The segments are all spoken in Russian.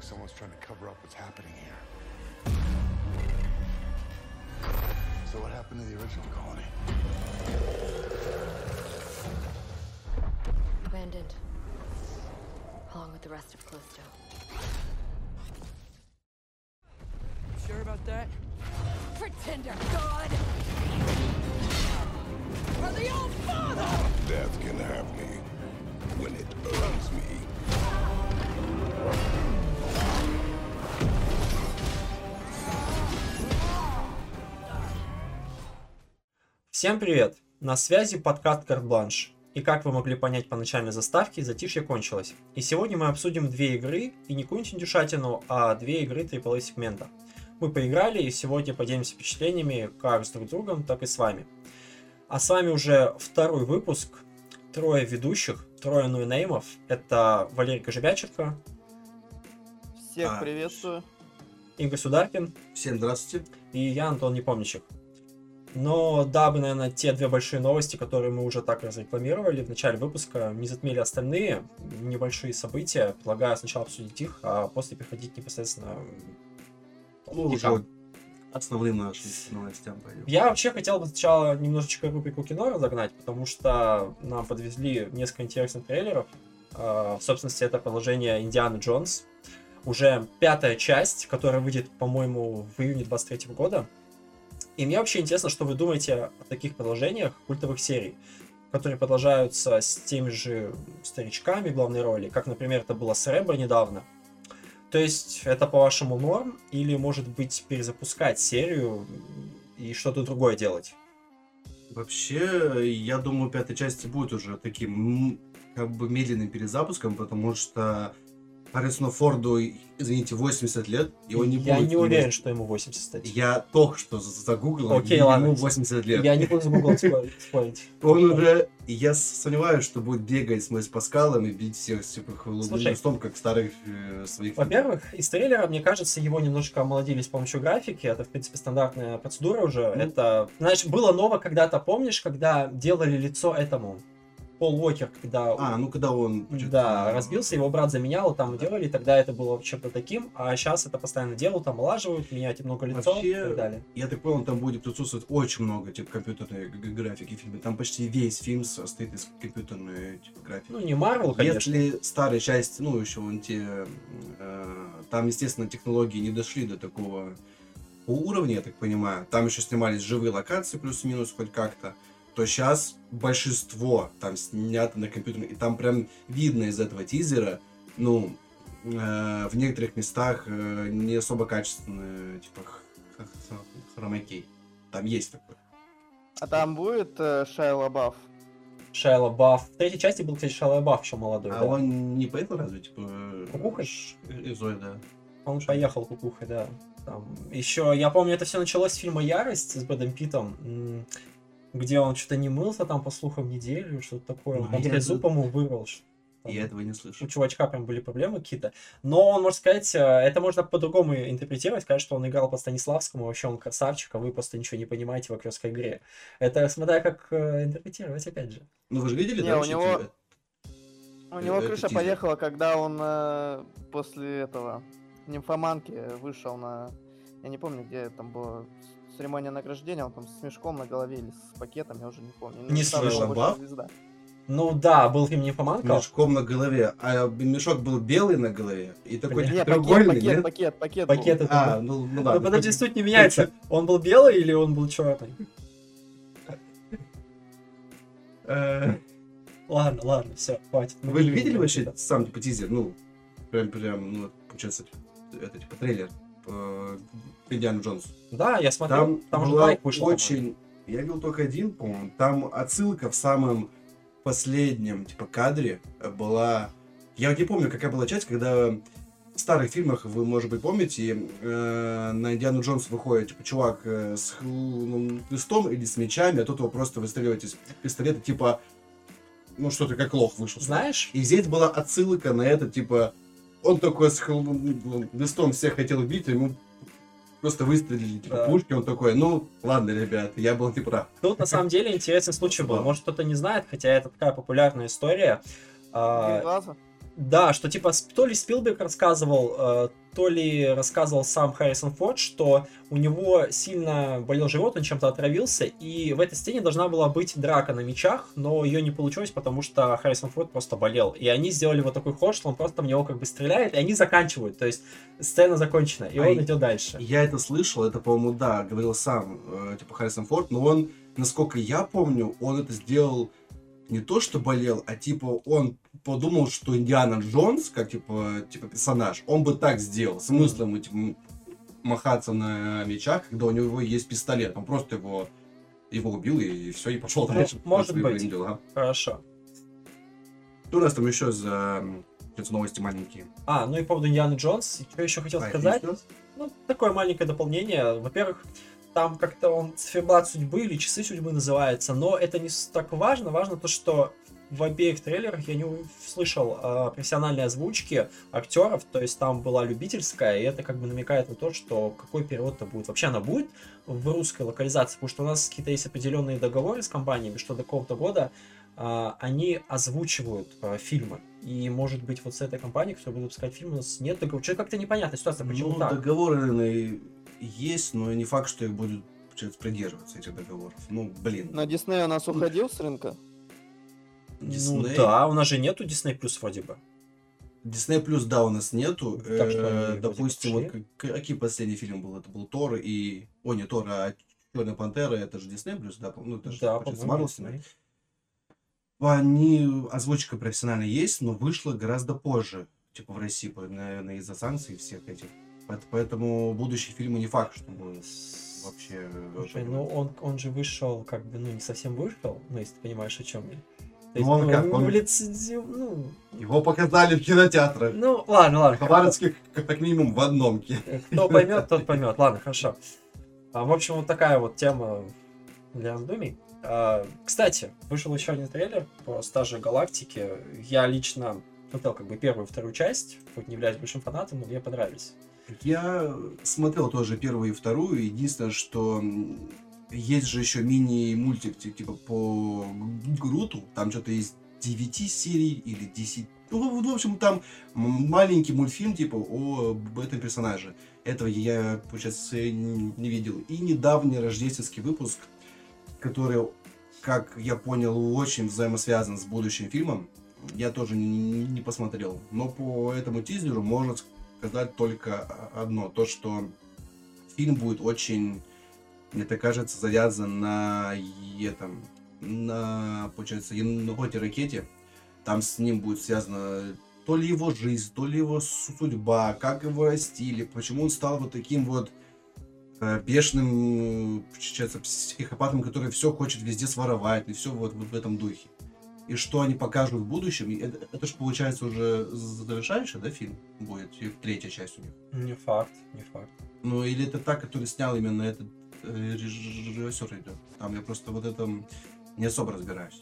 like someone's trying to cover up what's happening here. So what happened to the original colony? Abandoned. Along with the rest of Callisto. Sure about that? Pretender God! Are they all father? Death can have me when it earns me. Всем привет! На связи подкаст Карт-Бланш. И как вы могли понять по начальной заставке, затишье кончилось. И сегодня мы обсудим две игры, и не какую-нибудь индюшатину, а две игры AAA сегмента. Мы поиграли, и сегодня поделимся впечатлениями как с друг другом, так и с вами. А с вами уже второй выпуск, трое ведущих, трое нуйнеймов. Это Валерий Кожевяченко, Всех А, приветствую. Игорь Сударкин Всем здравствуйте. и я, Антон Непомнящик. Но дабы, наверное, те две большие новости, которые мы уже так разрекламировали в начале выпуска, не затмили остальные небольшие события, предлагаю сначала обсудить их, а после переходить непосредственно Ну, к уже вот основным нашим новостям пойдем. Я вообще хотел бы сначала немножечко рубрику кино разогнать, потому что нам подвезли несколько интересных трейлеров. А, В собственности, это продолжение Индианы Джонс. Уже пятая часть, которая выйдет, по-моему, в июне 23 года. И мне вообще интересно, что вы думаете о таких продолжениях культовых серий, которые продолжаются с теми же старичками главной роли, как, например, это было с Рэбо недавно. То есть, это, по-вашему, норм? Или, может быть, перезапускать серию и что-то другое делать? Вообще, я думаю, пятая часть будет уже таким как бы медленным перезапуском, потому что Харрисону Форду, извините, 80 лет, и он не я будет... не уверен, что ему 80 стать. Я только что загуглил, Окей, ему ладно. 80 лет. Я не буду Google спорить. Он уже... Я сомневаюсь, что будет бегать с Мэйс Паскалом и бить всех типа хлыстом, как старых э, своих... Во-первых, из трейлера, мне кажется, его немножко омолодили с помощью графики. Это, в принципе, стандартная процедура уже. Ну. Это, знаешь, было ново когда-то, помнишь, когда делали лицо этому? Пол Уокер, когда... А, ну когда он... Да, разбился, его брат заменял, там делали, тогда это было чем-то таким, а сейчас это постоянно делают, там омолаживают, меняют много лицо Вообще, и так далее. Я так понял, там будет присутствовать очень много типа компьютерной графики в фильме. Там почти весь фильм состоит из компьютерной типа, графики. Ну, не Марвел, конечно. Если старые части, ну, еще вон те, э, там, естественно, технологии не дошли до такого уровня, я так понимаю. Там еще снимались живые локации, плюс-минус хоть как-то. То сейчас большинство там снято на компьютере, и там прям видно из этого тизера, ну, э, в некоторых местах э, не особо качественные, типа, хромакей. Там есть такое. А там будет э, Шайа Лабаф? Шайла Бафф. В третьей части был, кстати, Шайла Бафф еще молодой. А да. он не поэтому разве, типа... Кукухой? ш- Зоя, да. Он поехал кукухой, да. Там, еще, я помню, это все началось с фильма «Ярость» с Брэдом Питтом, м, где он что-то не мылся там, по слухам, неделю, что-то такое. Он Ну, там я слезу, это- по-моему, вырвал. что- там Я этого не слышу. У чувачка прям были проблемы какие-то. Но он, можно сказать, э, это можно по-другому интерпретировать, сказать, что он играл по Станиславскому, вообще он красавчик, а вы просто ничего не понимаете в актерской игре. Это смотря как э, интерпретировать, опять же. Ну вы же видели, Не, да, у него- У Э, него это крыша тизер. поехала, когда он э, после этого нимфоманки вышел на... Я не помню, где там была церемония награждения, он там с мешком на голове или с пакетом, я уже не помню. Не слышал. звезда. Ну да, был фильм «Нимфоманка». мешком на голове, а мешок был белый на голове и такой Блин. Не, пакет, треугольный, пакет, нет? пакет, пакет, был. Пакет это А, был. ну, ну Ну, ладно. подожди, суть не меняется. Он был белый или он был черный? Э, Ладно, ладно, все, хватит. Вы не видели вообще сам типа тизер? Ну, прям, прям, ну, получается, это типа трейлер Индиану Джонсу. Да, я смотрел, Там, там, была вышел. очень... Я видел только один, по-моему. Там отсылка в самом последнем, типа, кадре была... Я не помню, какая была часть, когда в старых фильмах, вы, может быть, помните, э, на Индиану Джонс выходит, типа, чувак э, с хл- хлыстом или с мечами, а тут его просто выстреливать из пистолета, типа, ну, что-то как лох вышел. Знаешь, И здесь была отсылка на это, типа, он такой с хл- ну, листом всех хотел убить, а ему просто выстрелили, типа, Да. пушки, он такой, ну, ладно, ребят, я был не прав. тут на самом деле интересный случай был. Может, кто-то не знает, хотя это такая популярная история. А, Три глаза? Да, что типа то ли Спилберг рассказывал, э, то ли рассказывал сам Харрисон Форд, что у него сильно болел живот, он чем-то отравился, и в этой сцене должна была быть драка на мечах, но ее не получилось, потому что Харрисон Форд просто болел. И они сделали вот такой ход, что он просто в него как бы стреляет, и они заканчивают. То есть сцена закончена, и А он идет дальше. Я это слышал, это, по-моему, да, говорил сам, э, типа, Харрисон Форд, но он, насколько я помню, он это сделал не то, что болел, а типа он подумал, что Индиана Джонс, как типа, типа персонаж, он бы так сделал. Смысл ему типа, махаться на мечах, когда у него есть пистолет. Он просто его, его убил и все, и пошел Ну, дальше. может быть. делам. Хорошо. Что у нас там еще за новости маленькие? А, ну и по поводу Индианы Джонс, что еще хотел А, сказать? Ну, такое маленькое дополнение. Во-первых, там как-то он циферблат судьбы или часы судьбы называется, но это не с- так важно. Важно то, что в обеих трейлерах я не услышал э, профессиональной озвучки актеров, то есть там была любительская, и это как бы намекает на то, что какой перевод-то будет. Вообще она будет в русской локализации, потому что у нас какие-то есть определенные договоры с компаниями, что до какого-то года а, они озвучивают а, фильмы. И, может быть, вот с этой компанией, которая будет выпускать фильмы, у нас нет договора. Что-то как-то непонятная ситуация, почему ну, так? договоры, наверное, есть, но не факт, что их будут придерживаться этих договоров. Ну, блин. На Дисней у нас уходил с рынка. Ну Дисней? да, у нас же нету Disney Plus вроде бы. Disney Плюс, да, у нас нету. Так что Э, Допустим, вот какие последний фильм был? Это был Тор и... О, не Тор, а Черная Пантера, это же Disney Плюс, да? Ну, это же, Да, получается, Disney. Они, озвучка профессионально есть, но вышла гораздо позже, типа в России, наверное, из-за санкций всех этих. Поэт- Поэтому будущие фильмы не факт, что будут вообще... Слушай, ну он, он же вышел, как бы, ну, не совсем вышел, ну, если ты понимаешь, о чем я. То есть, Ну, он ну, как, он- лицензи- ну, Его показали в кинотеатрах. ну, ладно, ладно. Хабаровских, как как минимум, в одном кино. Кто поймет, тот поймет. Ладно, хорошо. А, в общем, вот такая вот тема для раздумий. А, кстати, вышел еще один трейлер по Стаже Галактики. Я лично смотрел как бы первую и вторую часть, хоть не являюсь большим фанатом, но мне понравились. Я смотрел тоже первую и вторую. Единственное, что есть же еще мини-мультик ти- типа по Груту. Там что-то из 9 серий или 10. Ну, в общем, там маленький мультфильм типа о этом персонаже. Этого я, получается, не видел. И недавний рождественский выпуск, который, как я понял, очень взаимосвязан с будущим фильмом. Я тоже не, не посмотрел. Но по этому тизеру можно сказать только одно. То, что фильм будет очень, мне так кажется, завязан на этом, на, получается, еноте ракете. Там с ним будет связано то ли его жизнь, то ли его судьба, как его растили, почему он стал вот таким вот бешеным, э, получается, психопатом, который все хочет везде своровать, и все вот, вот в этом духе. И что они покажут в будущем, это, это же получается уже завершающий, да, фильм будет, и третья часть у них. Не факт, не факт. Ну, или это та, который снял именно этот режиссер идет. Там я просто вот этом не особо разбираюсь.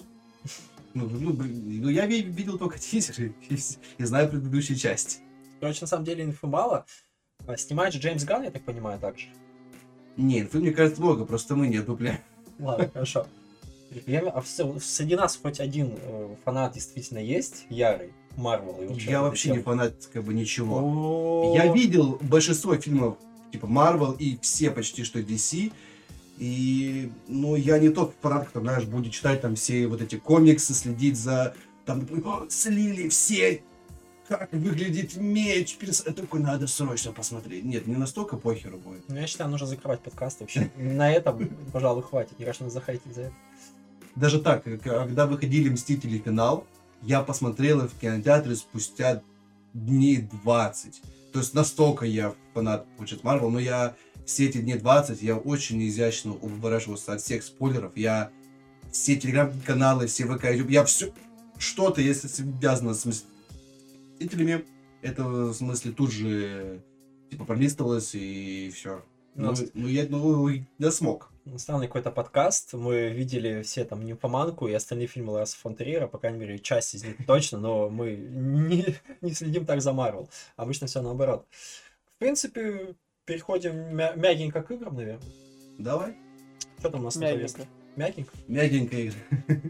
Ну, ну, ну, я ви- видел только тизеры и, и знаю предыдущие части. Короче, на самом деле инфы мало. А, Снимает же Джеймс Ганн, я так понимаю, также. Не, инфы, мне кажется, много, просто мы не дупляем. Ладно, хорошо. Я, а в- среди нас хоть один э, фанат действительно есть, ярый, Марвел. Я вообще не фанат как бы ничего. О, Я видел большинство фильмов типа Marvel и все почти что DC. И, ну, я не тот фанат, который, знаешь, будет читать там все вот эти комиксы, следить за, там, «О, слили все, как выглядит меч, перс-». Я такой, надо срочно посмотреть. Нет, не настолько похеру будет. Ну, я считаю, нужно закрывать подкаст вообще. На этом, пожалуй, хватит. Не кажется, захотите за это. Даже так, к- когда выходили Мстители финал, я посмотрел их в кинотеатре спустя дней 20. То есть настолько я фанат, получается, Марвел, но я все эти дни 20, я очень изящно уворачивался от всех спойлеров. Я все телеграм-каналы, все ВК, YouTube, я все, что-то, если связано с Мстителями, это в смысле тут же типа пролистывалось и все. Ну, ну, я, ну, я смог. Странный какой-то подкаст. Мы видели все там «Нимфоманку» и остальные фильмы Ларса фон Триера, по крайней мере, часть из них точно, но мы не, не следим так за Марвел. Обычно все наоборот. В принципе, переходим мя- мягенько к играм, наверное. Давай. Что там у нас на? Мягенько. Мягенько? Мягенькая игра.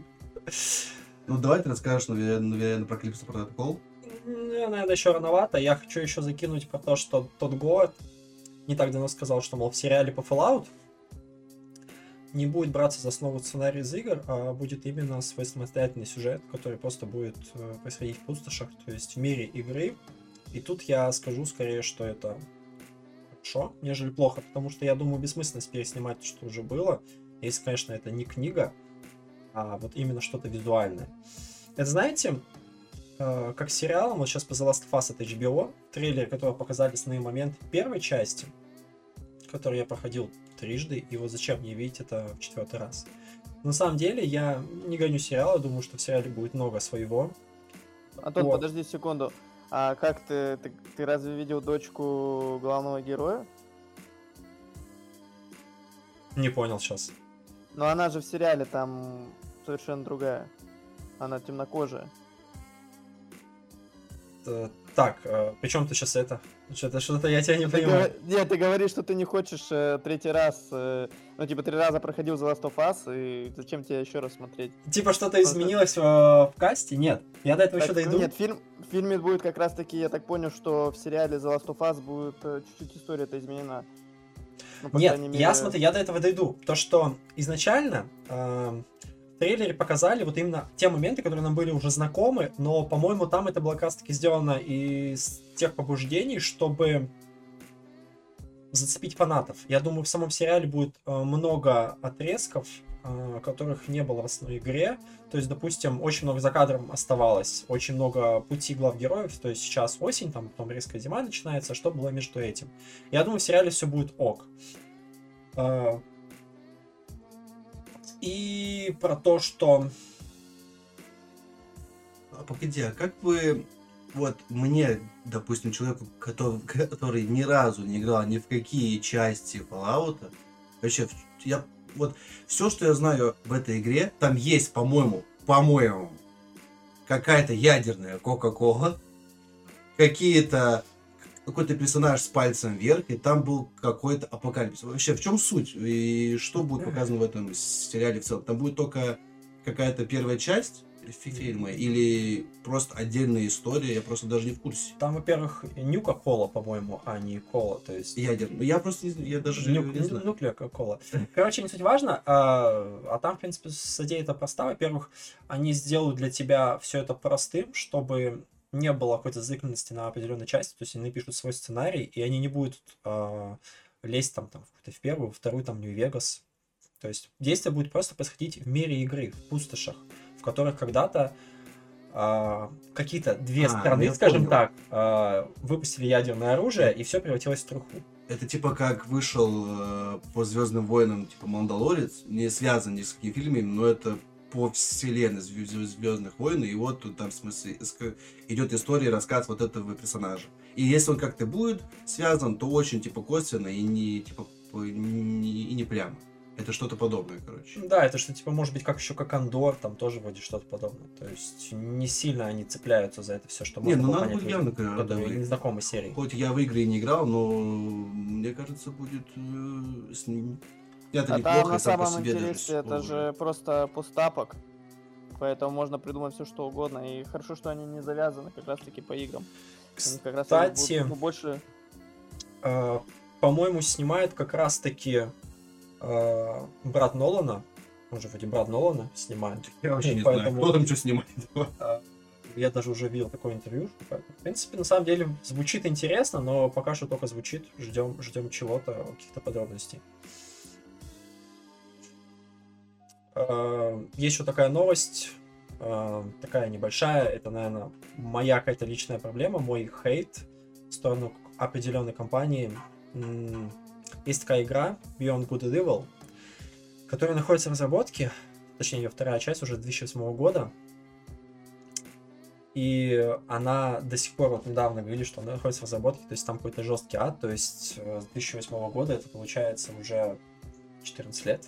Ну, давай ты расскажешь, наверное, наверное, про Клипс протокол. наверное, еще рановато. Я хочу еще закинуть про то, что тот год не так давно сказал, что, мол, в сериале по Fallout не будет браться за основу сценарий из игр, а будет именно свой самостоятельный сюжет, который просто будет э, происходить в пустошах, то есть в мире игры. И тут я скажу скорее, что это хорошо, нежели плохо, потому что я думаю, бессмысленность переснимать то, что уже было, если, конечно, это не книга, а вот именно что-то визуальное. Это, знаете, э, как сериалом, вот сейчас по The Last of Us от HBO, трейлер, который показали основные моменты первой части, который я проходил трижды, и вот зачем мне видеть это в четвертый раз. На самом деле, я не гоню сериалы, думаю, что в сериале будет много своего. Антон, Вот. подожди секунду. А как ты, ты, ты разве видел дочку главного героя? Не понял сейчас. Но она же в сериале там совершенно другая. Она темнокожая. Э, Так, причем ты сейчас это? Что-то что я тебя не Ты понимаю. говор- Нет, ты говоришь, что ты не хочешь э, третий раз, э, ну типа три раза проходил The Last of Us, и зачем тебе еще раз смотреть? Типа что-то изменилось в, в касте? Нет. Я до этого Так, еще дойду. Нет, фильм, в фильме будет как раз таки, я так понял, что в сериале The Last of Us будет э, чуть-чуть история-то изменена. Ну, Нет, крайней я мере, смотри, я до этого дойду. То, что изначально в трейлере показали вот именно те моменты, которые нам были уже знакомы, но, по-моему, там это было как раз-таки сделано из тех побуждений, чтобы зацепить фанатов. Я думаю, в самом сериале будет э, много отрезков, э, которых не было в основной игре. То есть, допустим, очень много за кадром оставалось, очень много пути глав героев. То есть сейчас осень, там потом резкая зима начинается, что было между этим. Я думаю, в сериале все будет ок. И про то, что... А погоди, а как вы, вот мне, допустим, человеку, который, который ни разу не играл ни в какие части Fallout, вообще, я, вот, все, что я знаю в этой игре, там есть, по-моему, по-моему, какая-то ядерная Кока-Кола, какие-то какой-то персонаж с пальцем вверх, и там был какой-то апокалипсис. Вообще, в чем суть? И что будет показано в этом сериале в целом? Там будет только какая-то первая часть фи- фильма или просто отдельная история, я просто даже не в курсе. Там, во-первых, нюка кола, по-моему, а не кола. То есть... Ядерный. Ну, я просто не, я даже Нюк- не знаю. нуклея кола. Короче, не суть важно. А, а там, в принципе, идея это проста. Во-первых, они сделают для тебя все это простым, чтобы не было какой-то зацикленности на определенной части. То есть они напишут свой сценарий, и они не будут а, лезть там, там в в первую, вторую, там, Нью-Вегас. То есть действие будет просто происходить в мире игры, в пустошах, в которых когда-то а, какие-то две А, страны, скажем понял. так, а, выпустили ядерное оружие, и все превратилось в труху. Это типа как вышел э, по Звездным войнам, типа Мандалорец, не связан ни с какими фильмами, но это по вселенной Звездных войн, и вот тут там в смысле идет история, рассказ вот этого персонажа. И если он как-то будет связан, то очень типа косвенно и не типа не, и не прямо. Это что-то подобное, короче. Да, это что, типа, может быть, как еще как Андор, там тоже вроде что-то подобное. То есть не сильно они цепляются за это все, что Не, можно ну было надо будет явно, когда которые вы- не знакомы с серией. Хоть я в игры и не играл, но мне кажется, будет э, с ним- снято А неплохо там на самом интересе это же просто пустапок. Поэтому можно придумать все что угодно. И хорошо, что они не завязаны как раз таки по играм. Они как раз таки Кстати, будут, ну, больше. э, по-моему, снимает как раз-таки э, брат Нолана. Он же вроде брат Нолана снимает. Я вообще не поэтому- знаю, кто там что снимает. Я даже уже видел такое интервью. поэтому, В принципе, на самом деле звучит интересно, но пока что только звучит. Ждем, ждем чего-то, каких-то подробностей. Э, Есть еще такая новость, э, такая небольшая. Это, наверное, моя какая-то личная проблема, мой хейт в сторону определенной компании. Есть такая игра Beyond Good and Evil, которая находится в разработке, точнее, ее вторая часть уже 2008 года. И она до сих пор, вот недавно говорили, что она находится в разработке, то есть там какой-то жесткий ад, то есть э, с 2008 года это получается уже 14 лет.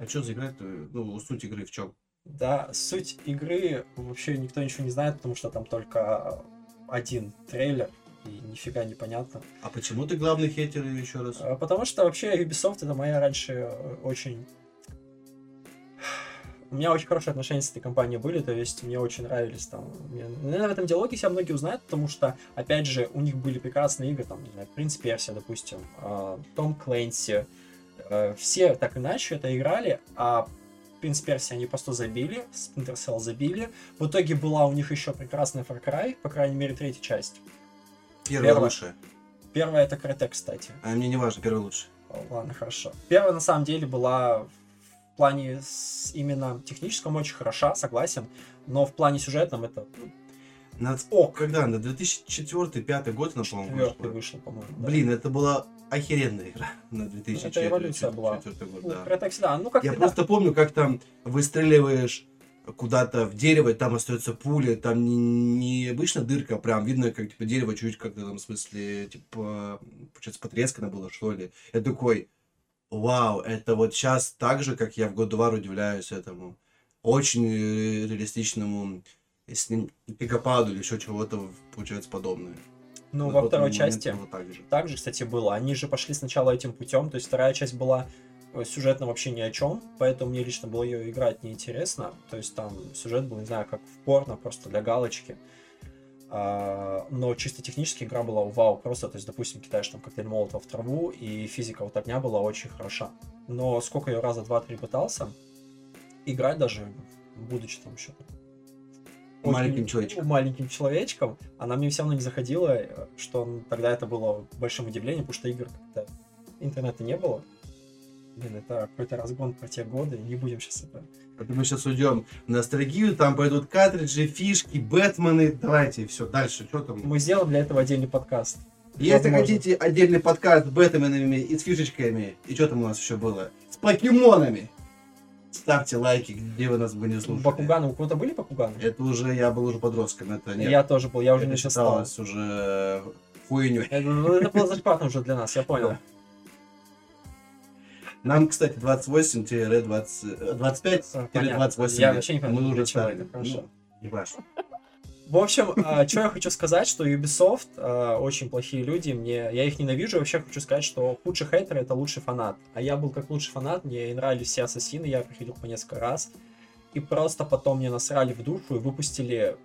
А что за игра Ну, суть игры в чем? Да, суть игры вообще никто ничего не знает, потому что там только один трейлер, и нифига непонятно. А почему ты главный хейтер еще раз? А, Потому что вообще Ubisoft это моя раньше э, очень У меня очень хорошие отношения с этой компанией были, то есть мне очень нравились там. Мне- Наверное, в этом диалоге себя многие узнают, потому что, опять же, у них были прекрасные игры, там, не знаю, Принц Персия, допустим, э, Том Клэнси. Э, Все так иначе это играли, а Принц Персия они просто забили, Splinter Cell забили. В итоге была у них еще прекрасная Far Cry, по крайней мере, третья часть. Первая Первая. лучшая. Первая это Crytek, кстати. А мне не важно, первая лучшая. Ладно, хорошо. Первая, на самом деле, была в плане с- именно техническом очень хороша, согласен, но в плане сюжетном это На... ок. Когда? На 2004-2005 год она, по-моему, вышла. по-моему. да. Блин, это была охеренная игра на 2004 Это эволюция была. год, Ну, да. Crytek всегда, ну как Я просто помню, как там выстреливаешь куда-то в дерево, и там остается пуля, там не, не обычно дырка, а прям видно, как типа дерево чуть как-то там, в смысле, типа, получается, потрескано было, что ли. Я такой, вау, это вот сейчас так же, как я в of War удивляюсь этому очень реалистичному с ним пикопаду или еще чего-то, получается, подобное. Ну, Вот во второй части было так же. также, кстати, было. Они же пошли сначала этим путем, то есть вторая часть была э, сюжетно вообще ни о чем, поэтому мне лично было ее играть неинтересно. То есть там сюжет был, не знаю, как в порно, просто для галочки. А, но чисто технически игра была вау, просто, то есть, допустим, кидаешь там коктейль молотова в траву, и физика вот огня была очень хороша. Но сколько я раза два-три пытался играть даже, будучи там еще Маленьким человечком. маленьким человечком, она мне все равно не заходила, э, что тогда это было большим удивлением, потому что игр как-то интернета не было. Блин, это какой-то разгон про те годы, не будем сейчас это... Это мы сейчас уйдем в ностальгию, там пойдут картриджи, фишки, Бэтмены. Давайте, все, дальше, что там? Мы сделаем для этого отдельный подкаст. Если Возможно. хотите отдельный подкаст с Бэтменами и с фишечками, и что там у нас еще было? С покемонами! Ставьте лайки, где вы нас бы не слушали. Бакуганы, у кого-то были Бакуганы? Это уже, я был уже подростком, это нет. Я тоже был, я уже это не считал. считалось уже хуйней. Это, ну, это было зашкварно уже для нас, я понял. Нам, кстати, 28-20, 25-28. А, понятно. Я вообще не понимаю, Мы уже стали. Ну, не важно. В общем, что я хочу сказать, что Ubisoft а, очень плохие люди, мне, я их ненавижу, вообще хочу сказать, что худший хейтер это лучший фанат. А я был как лучший фанат, мне нравились все ассасины, я проходил по несколько раз. И просто потом мне насрали в душу и выпустили...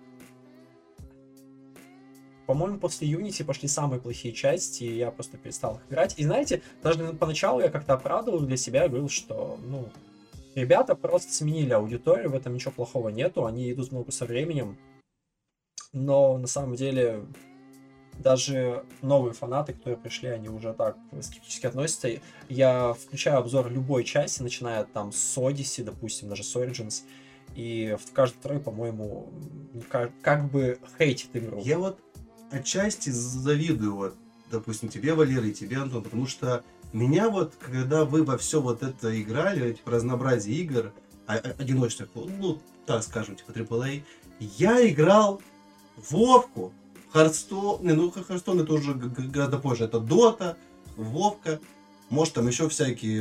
По-моему, после Unity пошли самые плохие части, и я просто перестал их играть. И знаете, даже поначалу я как-то оправдывал для себя, говорил, что, ну, ребята просто сменили аудиторию, в этом ничего плохого нету, они идут в ногу со временем, но на самом деле даже новые фанаты, которые пришли, они уже так скептически относятся. Я включаю обзор любой части, начиная там с Odyssey, допустим, даже с Origins, и в каждой второй, по-моему, как, как бы хейтит игру. Я вот отчасти завидую, вот, допустим, тебе, Валера, и тебе, Антон, потому что меня вот, когда вы во все вот это играли, типа, разнообразие игр, а- а- одиночных, ну, так скажем, типа, AAA, я играл Вовку, Харстон, не, ну, Харстон это уже гораздо позже, это Дота, Вовка, может, там еще всякие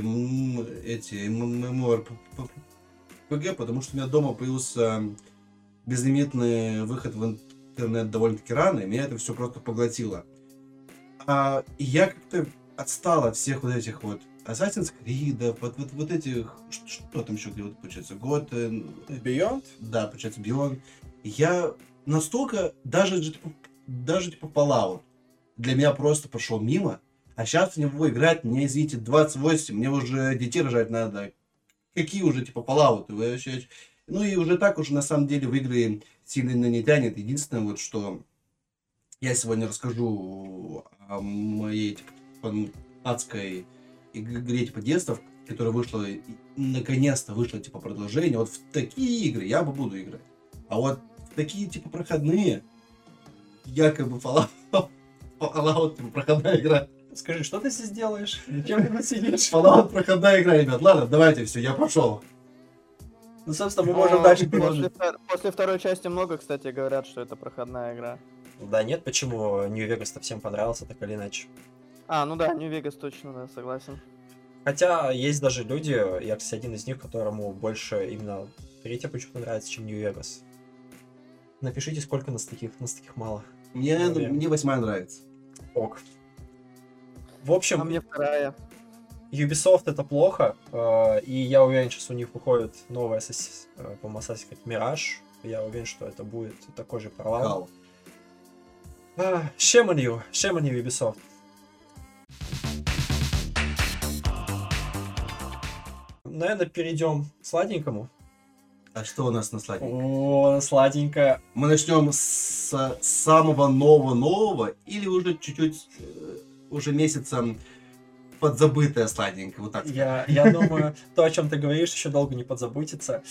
эти MMORPG, потому что у меня дома появился безлимитный выход в интернет довольно-таки рано, и меня это все просто поглотило. А, и я как-то отстал от всех вот этих вот Assassin's Creed, вот, вот, вот этих, ш- что там еще, где вот, получается, год, Beyond? да, получается, Beyond. Я настолько, даже, же, типа, даже типа Fallout, для меня просто прошел мимо, а сейчас в него играть, мне, извините, 28, мне уже детей рожать надо. Какие уже, типа, Fallout? Вы вообще... Ну и уже так уже, на самом деле, в игры сильно не тянет. Единственное, вот что я сегодня расскажу о моей, типа, адской игре, типа, детства, которая вышла, наконец-то вышло, типа, продолжение. Вот в такие игры я бы буду играть. А вот такие, типа, проходные, якобы Fallout, Fallout, типа, проходная игра. Скажи, что ты здесь делаешь? Зачем ты тут сидишь? Fallout, проходная игра, ребят. Ладно, давайте, все, я пошел. Ну, собственно, мы можем Ну, дальше после, продолжить. после второй части много, кстати, говорят, что это проходная игра. Да нет, почему New Vegas-то всем понравился, так или иначе. А, ну да, Нью-Вегас точно, да, согласен. Хотя есть даже люди, я, кстати, один из них, которому больше именно третья почему-то нравится, чем New Vegas. Напишите, сколько нас таких, нас таких мало. Мне, Наверное. мне восьмая нравится. Ок. В общем, А мне вторая. Ubisoft это плохо, э, и я уверен, сейчас у них выходит новая, Assassin's- э, по-моему, Assassin's Creed Mirage. Я уверен, что это будет такой же провал. Кал. А, Shame on you, shame on you, Ubisoft. Наверное, перейдем к сладенькому. А что у нас на сладеньком? О, сладенько. Мы начнем с самого нового-нового или уже чуть-чуть э, уже месяцем подзабытое сладенькое, вот так. Я, я думаю, то, о чем ты говоришь, еще долго не подзабудется.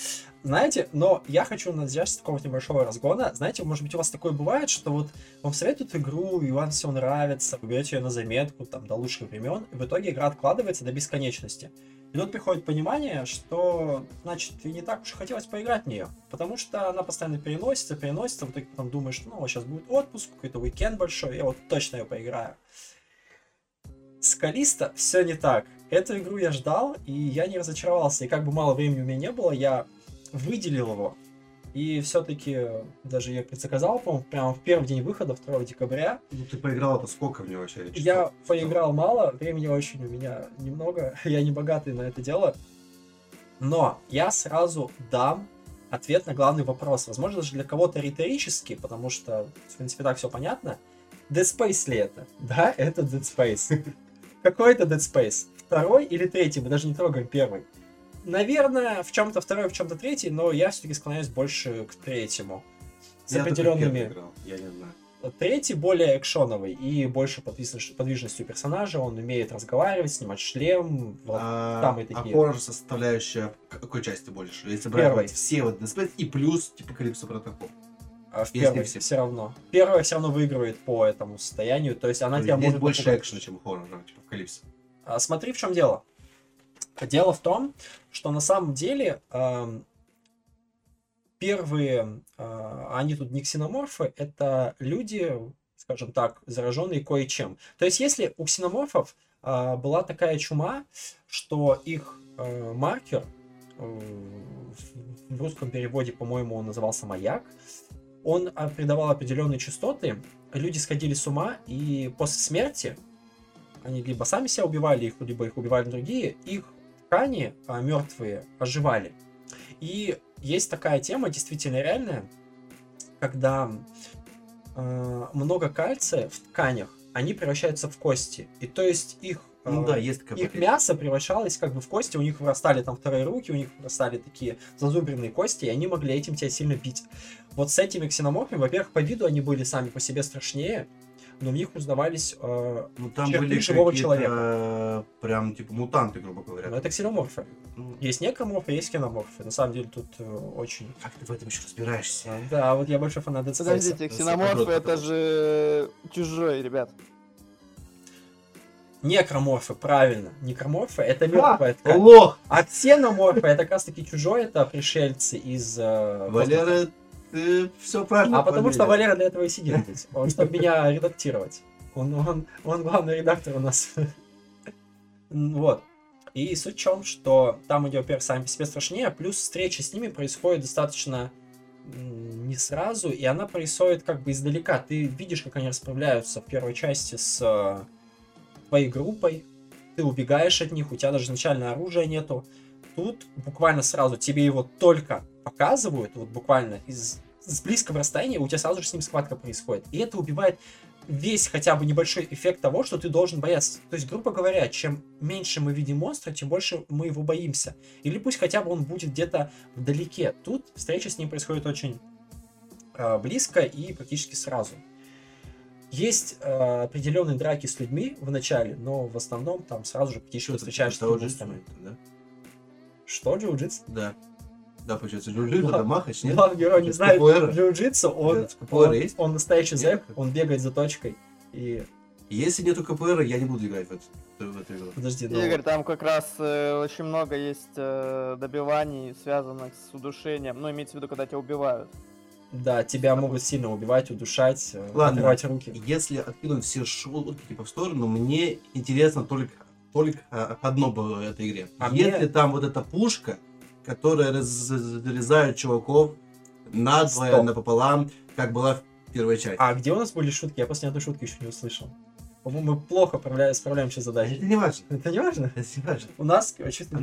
Знаете, но я хочу начать с такого небольшого разгона. Знаете, может быть, у вас такое бывает, что вот вам советуют игру, и вам все нравится, вы берете ее на заметку там до лучших времен, и в итоге игра откладывается до бесконечности. И тут приходит понимание, что, значит, и не так уж и хотелось поиграть в нее. Потому что она постоянно переносится, переносится, в итоге потом думаешь, ну, вот сейчас будет отпуск, какой-то уикенд большой, я вот точно ее поиграю. С Калиста все не так. Эту игру я ждал, и я не разочаровался. И как бы мало времени у меня не было, я выделил его. И все-таки даже я предзаказал, по-моему, прямо в первый день выхода, 2 декабря. Ну ты поиграл-то сколько в него вообще? Я поиграл мало, времени очень у меня немного, я не богатый на это дело. Но я сразу дам ответ на главный вопрос. Возможно, даже для кого-то риторический, потому что, в принципе, так все понятно. Dead Space ли это? Да, это Dead Space. Какой это Dead Space? Второй или третий? Мы даже не трогаем первый. Наверное, в чем-то второй, в чем-то третий, но я все-таки склоняюсь больше к третьему. С Я определенными играл, я не знаю. Третий более экшоновый и больше подвижностью, персонажа. Он умеет разговаривать, снимать шлем. Вот а, там и а такие. хоррор составляющая какой части больше? Если брать все вот Dead Space и плюс типа Калипсо протокол. А в первой все. все равно. Первая все равно выигрывает по этому состоянию. То есть она тебя Здесь может больше напугать. экшена, чем хоррора, типа в Калипсо. А, Смотри, в чем дело. Дело в том, что на самом деле ам, первые, а, они тут не ксеноморфы, это люди, скажем так, зараженные кое-чем. То есть, если у ксеноморфов а, была такая чума, что их э, маркер, э, в русском переводе, по-моему, он назывался маяк, он а, придавал определенные частоты, люди сходили с ума, и после смерти они либо сами себя убивали, их, либо их убивали другие, их ткани а, мертвые оживали. И есть такая тема, действительно реальная, когда э, много кальция в тканях, они превращаются в кости. И то есть их, Ну да, есть такая их профессия. мясо превращалось как бы в кости, у них вырастали там вторые руки, у них вырастали такие зазубренные кости, и они могли этим тебя сильно бить. Вот с этими ксеноморфами, во-первых, по виду они были сами по себе страшнее, но в них узнавались э, Ну там черты были живого человека. прям типа мутанты, грубо говоря. Ну, это ксеноморфы. Ну, Есть некроморфы, есть ксеноморфы. На самом деле тут э, очень... Как ты в этом еще разбираешься? э, Да, вот я больше фанат Space. Подождите, ксеноморфы это же чужой, ребят. Некроморфы, правильно. Некроморфы это мертвая ткань. Лох! А ксеноморфы это как раз таки чужой, это пришельцы из... э, Валера, ты все правильно А потому что. Валера для этого и сидит здесь. Он, чтобы меня редактировать. Он, он, он главный редактор у нас. Вот. И суть в чем, что там во-первых, сами по себе страшнее, плюс встреча с ними происходит достаточно не сразу, и она происходит как бы издалека. Ты видишь, как они расправляются в первой части с твоей группой, ты убегаешь от них, у тебя даже изначально оружия нету. Тут буквально сразу тебе его только показывают, вот буквально из с близкого расстояния, у тебя сразу же с ним схватка происходит. И это убивает весь хотя бы небольшой эффект того, что ты должен бояться. То есть, грубо говоря, чем меньше мы видим монстра, тем больше мы его боимся. Или пусть хотя бы он будет где-то вдалеке. Тут встреча с ним происходит очень э, близко и практически сразу. Есть э, определенные драки с людьми в начале, но в основном там сразу же практически Что встречаешься с монстрами. да? Что, джиу-джитсу? Да. Да, получается, джиу-джитсу, это махач, нет? Главный герой не знает джиу-джитсу, он, он, он настоящий зэк, он бегает за точкой. И Если нету КПР, я не буду играть в эту, в эту игру. подожди, ну, Игорь, там как раз э, очень много есть э, добиваний, связанных с удушением. Ну, имеется в виду, когда тебя убивают. Да, тебя могут сильно убивать, удушать, э, Ладно. отрывать руки. Если откинуть все шутки типа в сторону, мне интересно только, только а, одно было в этой игре. А Если мне- там вот эта пушка, которая раз- разрезает чуваков надвое, Стоп. напополам, как была в первой части. А где у нас были шутки? Я ни одной шутки еще не услышал. По-моему, мы плохо справля- справляемся с задачей. Это не важно. Это не важно? Это не важно. У нас чуть А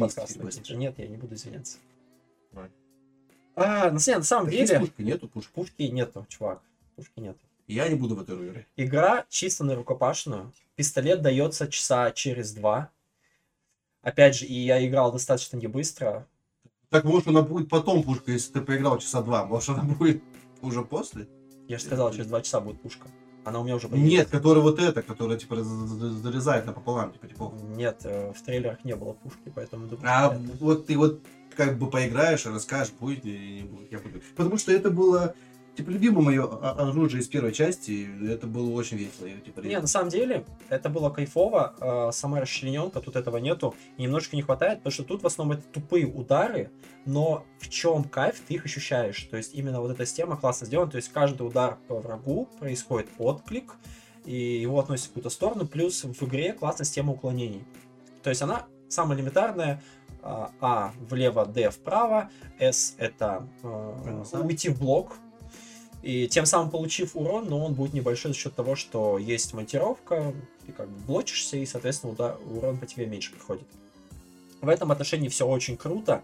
подкаст. теперь быстро. Нет, я не буду извиняться. А, на, самом- на самом Так есть деле, пушка? Нету пушки. пушки нету, чувак. Пушки нету. Я не буду в эту играть. Игра чисто на рукопашную. Пистолет дается часа через два. Опять же, и я играл достаточно не быстро. Так может она будет потом пушка, если ты поиграл часа два. Может она будет уже после? Я же сказал, через два часа будет пушка. Она у меня уже появилась. Нет, который вот это, который типа зарезает напополам, типа типа. Нет, э, в трейлерах не было пушки, поэтому думаю, А вот ты вот как бы поиграешь расскажешь, будет или не будет. Я буду. Потому что это было типа любимое мое оружие из первой части. Это было очень весело. Я, типа, Не, на самом деле, это было кайфово. э, Сама расчлененка, тут этого нету. И немножечко не хватает, потому что тут в основном это тупые удары, но в чем кайф, ты их ощущаешь. То есть именно вот эта система классно сделана. То есть каждый удар по врагу происходит отклик, и его относят в какую-то сторону. Плюс в игре классная система уклонений. То есть она самая элементарная. А, А влево, Д вправо, С это э, уйти в блок, и тем самым получив урон, но он будет небольшой за счет того, что есть монтировка, ты как бы блочишься, и, соответственно, удар, урон по тебе меньше приходит. В этом отношении все очень круто,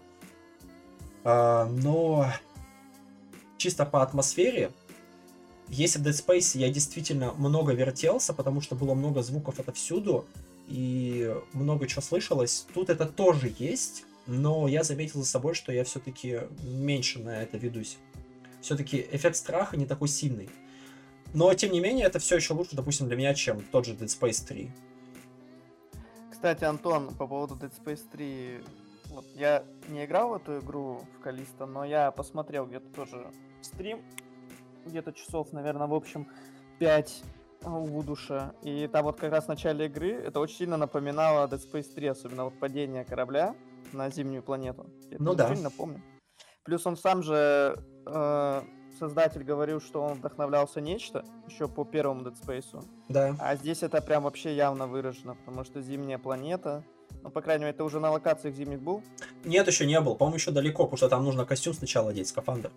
а, но чисто по атмосфере, если в Dead Space я действительно много вертелся, потому что было много звуков отовсюду, и много чего слышалось, тут это тоже есть, но я заметил за собой, что я все-таки меньше на это ведусь все-таки эффект страха не такой сильный. Но, тем не менее, это все еще лучше, допустим, для меня, чем тот же Dead Space 3. Кстати, Антон, по поводу Dead Space 3, вот я не играл в эту игру в Калиста, но я посмотрел где-то тоже стрим, где-то часов, наверное, в общем, 5 у Вудуша. И там вот как раз в начале игры это очень сильно напоминало Dead Space 3, особенно вот падение корабля на зимнюю планету. Я Ну это да. очень напомню. Плюс он сам же, э, создатель, говорил, что он вдохновлялся нечто еще по первому Dead Space. Да. А здесь это прям вообще явно выражено, потому что зимняя планета. Ну, по крайней мере, ты уже на локациях зимних был. Нет, еще не был. По-моему, еще далеко, потому что там нужно костюм сначала одеть, скафандр.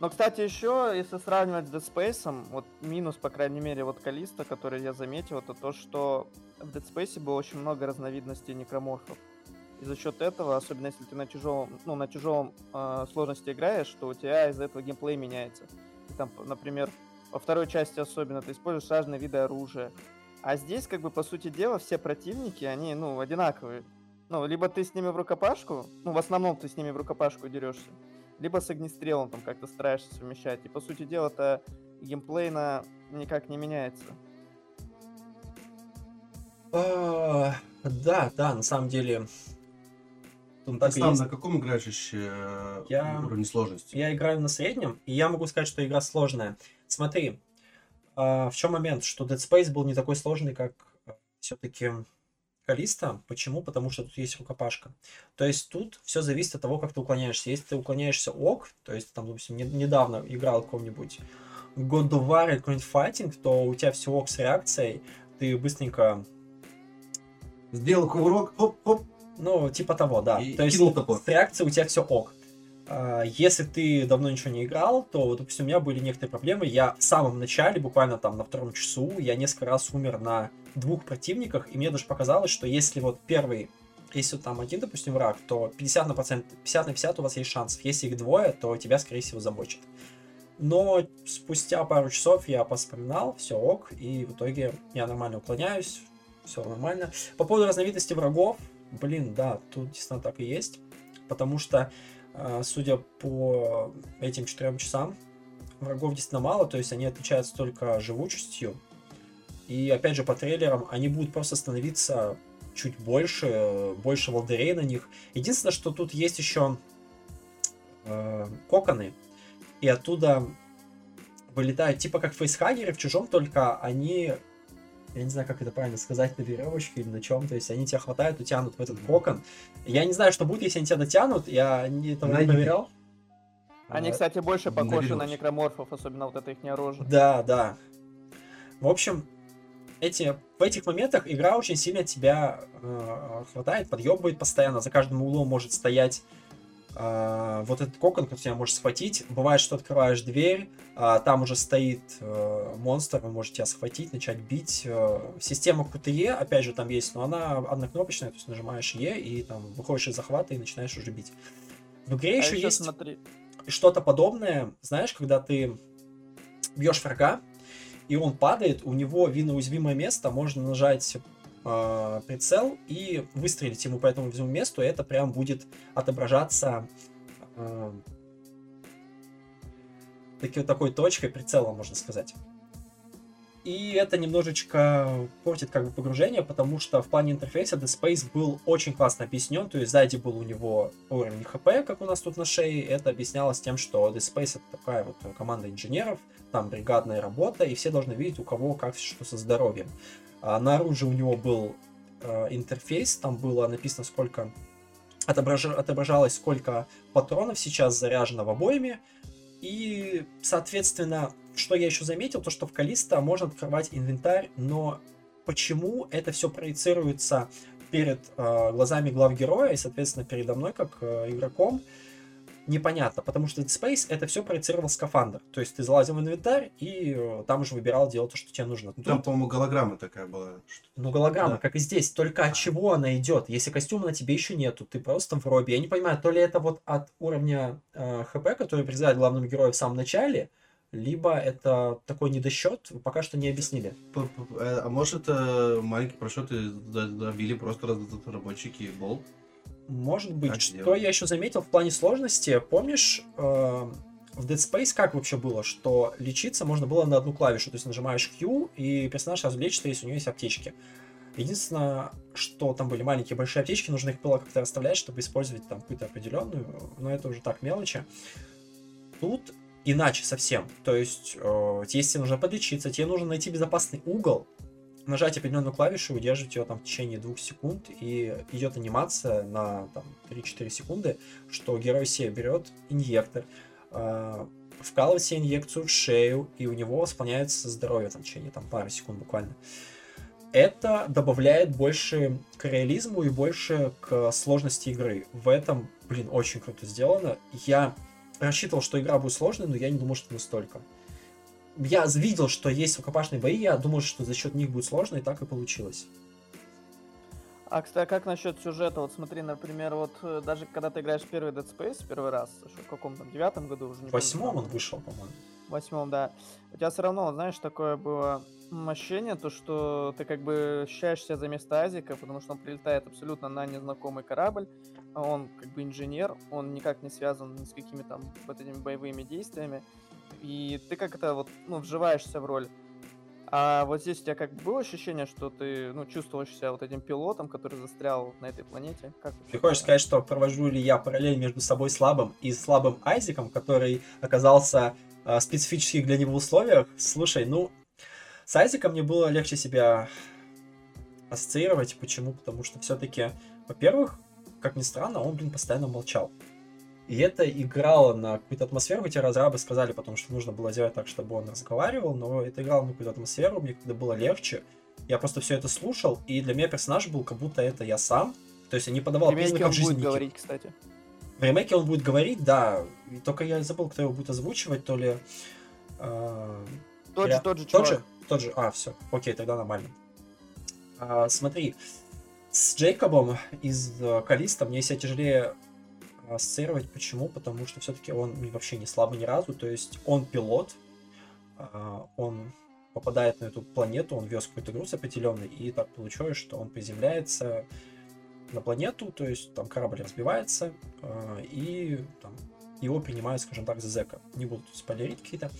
Но, кстати, еще, если сравнивать с Dead Space, вот минус, по крайней мере, вот Калиста, который я заметил, это то, что в Dead Space было очень много разновидностей некроморфов. И за счет этого, особенно если ты на тяжелом, ну, на тяжелом э, сложности играешь, то у тебя из-за этого геймплей меняется. И там, например, во второй части особенно ты используешь разные виды оружия. А здесь, как бы, по сути дела, все противники, они, ну, одинаковые. Ну, либо ты с ними в рукопашку, ну, в основном ты с ними в рукопашку дерешься, либо с огнестрелом там как-то стараешься совмещать. И, по сути дела-то геймплейно никак не меняется. А, Да, да, на самом деле. так Ты и сам есть. на каком играешь еще Я- уровне сложности? Я играю на среднем, и я могу сказать, что игра сложная. Смотри, а, в чем момент, что Dead Space был не такой сложный, как все-таки Калиста. Почему? Потому что тут есть рукопашка. То есть тут все зависит от того, как ты уклоняешься. Если ты уклоняешься ок, то есть там, допустим, не- недавно играл какого-нибудь God of War или какой-нибудь файтинг, то у тебя все ок с реакцией, ты быстренько Сделал кувырок, хоп-хоп, ну, типа того, да. И То есть топор. с реакцией у тебя все ок. А, Если ты давно ничего не играл, то, вот, допустим, у меня были некоторые проблемы. Я в самом начале, буквально там на втором часу, я несколько раз умер на двух противниках, и мне даже показалось, что если вот первый, если там один, допустим, враг, то 50 на, процент, 50 на 50 у вас есть шансов. Если их двое, то тебя, скорее всего, забочат. Но спустя пару часов я поспоминал, все ок, и в итоге я нормально уклоняюсь, все нормально. По поводу разновидности врагов, блин, да, тут действительно так и есть. Потому что, судя по этим четырем часам, врагов действительно мало, то есть они отличаются только живучестью. И опять же, по трейлерам они будут просто становиться чуть больше, больше волдырей на них. Единственное, что тут есть еще э, коконы, и оттуда вылетают, типа как фейсхагеры в чужом, только они я не знаю, как это правильно сказать, на веревочке или на чем, то есть они тебя хватают, утянут в этот кокон. Я не знаю, что будет, если они тебя дотянут, я не, этого не проверял. Они, А, кстати, больше похожи на некроморфов, особенно вот это их оружие. Да, да. В общем, эти, в этих моментах игра очень сильно тебя э, хватает, подъебывает постоянно, за каждым углом может стоять а, вот этот кокон, который тебя может схватить. Бывает, что открываешь дверь, а, там уже стоит э, монстр, он может тебя схватить, начать бить. Э, система QTE, опять же, там есть, но она однокнопочная, то есть нажимаешь E и там выходишь из захвата и начинаешь уже бить. В игре А еще есть смотри, что-то подобное, знаешь, когда ты бьешь врага, и он падает, у него видно уязвимое место, можно нажать э, прицел и выстрелить ему по этому уязвимому месту, это прям будет отображаться э, таки, такой точкой прицела, можно сказать. И это немножечко портит как бы погружение, потому что в плане интерфейса Dead Space был очень классно объяснен, то есть сзади был у него уровень хп, как у нас тут на шее, это объяснялось тем, что Dead Space это такая вот команда инженеров, там бригадная работа, и все должны видеть, у кого как что со здоровьем. А на оружии у него был э, интерфейс, там было написано, сколько отображ- отображалось, сколько патронов сейчас заряжено в обойме, и, соответственно, что я еще заметил, то что в Калиста можно открывать инвентарь, но почему это все проецируется перед э, глазами глав героя и, соответственно, передо мной как э, игроком, непонятно, потому что Dead Space это все проецировал скафандр. То есть ты залазил в инвентарь и э, там уже выбирал делать то, что тебе нужно. Ну, Там, Тут, по-моему, голограмма такая была. ну, голограмма, да. как и здесь, только от чего она идет? Если костюма на тебе еще нету, ты просто в робе. Я не понимаю, то ли это вот от уровня э, ХП, который призывает главного героя в самом начале, либо это такой недосчет, пока что не объяснили. Э, А может, это маленький просчет и за- забили просто раз- разработчики болт? Может быть. Так что сделано. я еще заметил в плане сложности, помнишь, э, в Dead Space как вообще было, что лечиться можно было на одну клавишу, то есть нажимаешь Q, и персонаж сразу лечится, если у него есть аптечки. Единственное, что там были маленькие большие аптечки, нужно их было как-то расставлять, чтобы использовать там какую-то определенную, но это уже так мелочи. Тут иначе совсем. То есть, э, если тебе нужно подлечиться, тебе нужно найти безопасный угол, нажать определенную клавишу, удерживать ее там в течение двух секунд, и идет анимация на там, 3-4 секунды, что герой себе берет инъектор, э, вкалывает себе инъекцию в шею, и у него восполняется здоровье там, в течение там, пары секунд буквально. Это добавляет больше к реализму и больше к сложности игры. В этом, блин, очень круто сделано. Я рассчитывал, что игра будет сложной, но я не думал, что настолько. Я видел, что есть рукопашные бои, я думал, что за счет них будет сложно, и так и получилось. А, кстати, как насчет сюжета? Вот смотри, например, вот э, даже когда ты играешь первый Dead Space, первый раз, в каком там, девятом году уже не В помню, восьмом там, он вышел, по-моему. в восьмом, да. У тебя все равно, знаешь, такое было ощущение, то, что ты как бы ощущаешь себя за место Азика, потому что он прилетает абсолютно на незнакомый корабль, а он как бы инженер, он никак не связан ни с какими там вот этими боевыми действиями, и ты как это вот, ну, вживаешься в роль. А вот здесь у тебя как бы было ощущение, что ты, ну, чувствуешь себя вот этим пилотом, который застрял на этой планете? Как Ты хочешь сказать, что провожу ли я параллель между собой слабым и слабым Айзеком, который оказался э, специфических для него условиях? Слушай, ну, с Айзеком мне было легче себя ассоциировать. Почему? Потому что все-таки, во-первых, как ни странно, он, блин, постоянно молчал. И это играло на какую-то атмосферу, хотя разрабы сказали потом, что нужно было сделать так, чтобы он разговаривал, но это играло на какую-то атмосферу, мне когда было легче. Я просто все это слушал, и для меня персонаж был как будто это я сам. То есть я не подавал признаков он жизни. будет говорить, кстати. В ремейке он будет говорить, да. И только я забыл, кто его будет озвучивать, то ли... э, Тот я- же, тот же Тот чувак. же? Тот же. А, все. Окей, тогда нормально. А, смотри, с Джейкобом из э, Калиста мне себя тяжелее ассоциировать. Почему? Потому что все-таки он вообще не слабый ни разу. То есть он пилот, а, он попадает на эту планету, он вез какой-то груз определенный, и так получилось, что он приземляется на планету, то есть там корабль разбивается, а, и там, его принимают, скажем так, за зэка. Не буду тут спойлерить какие-то.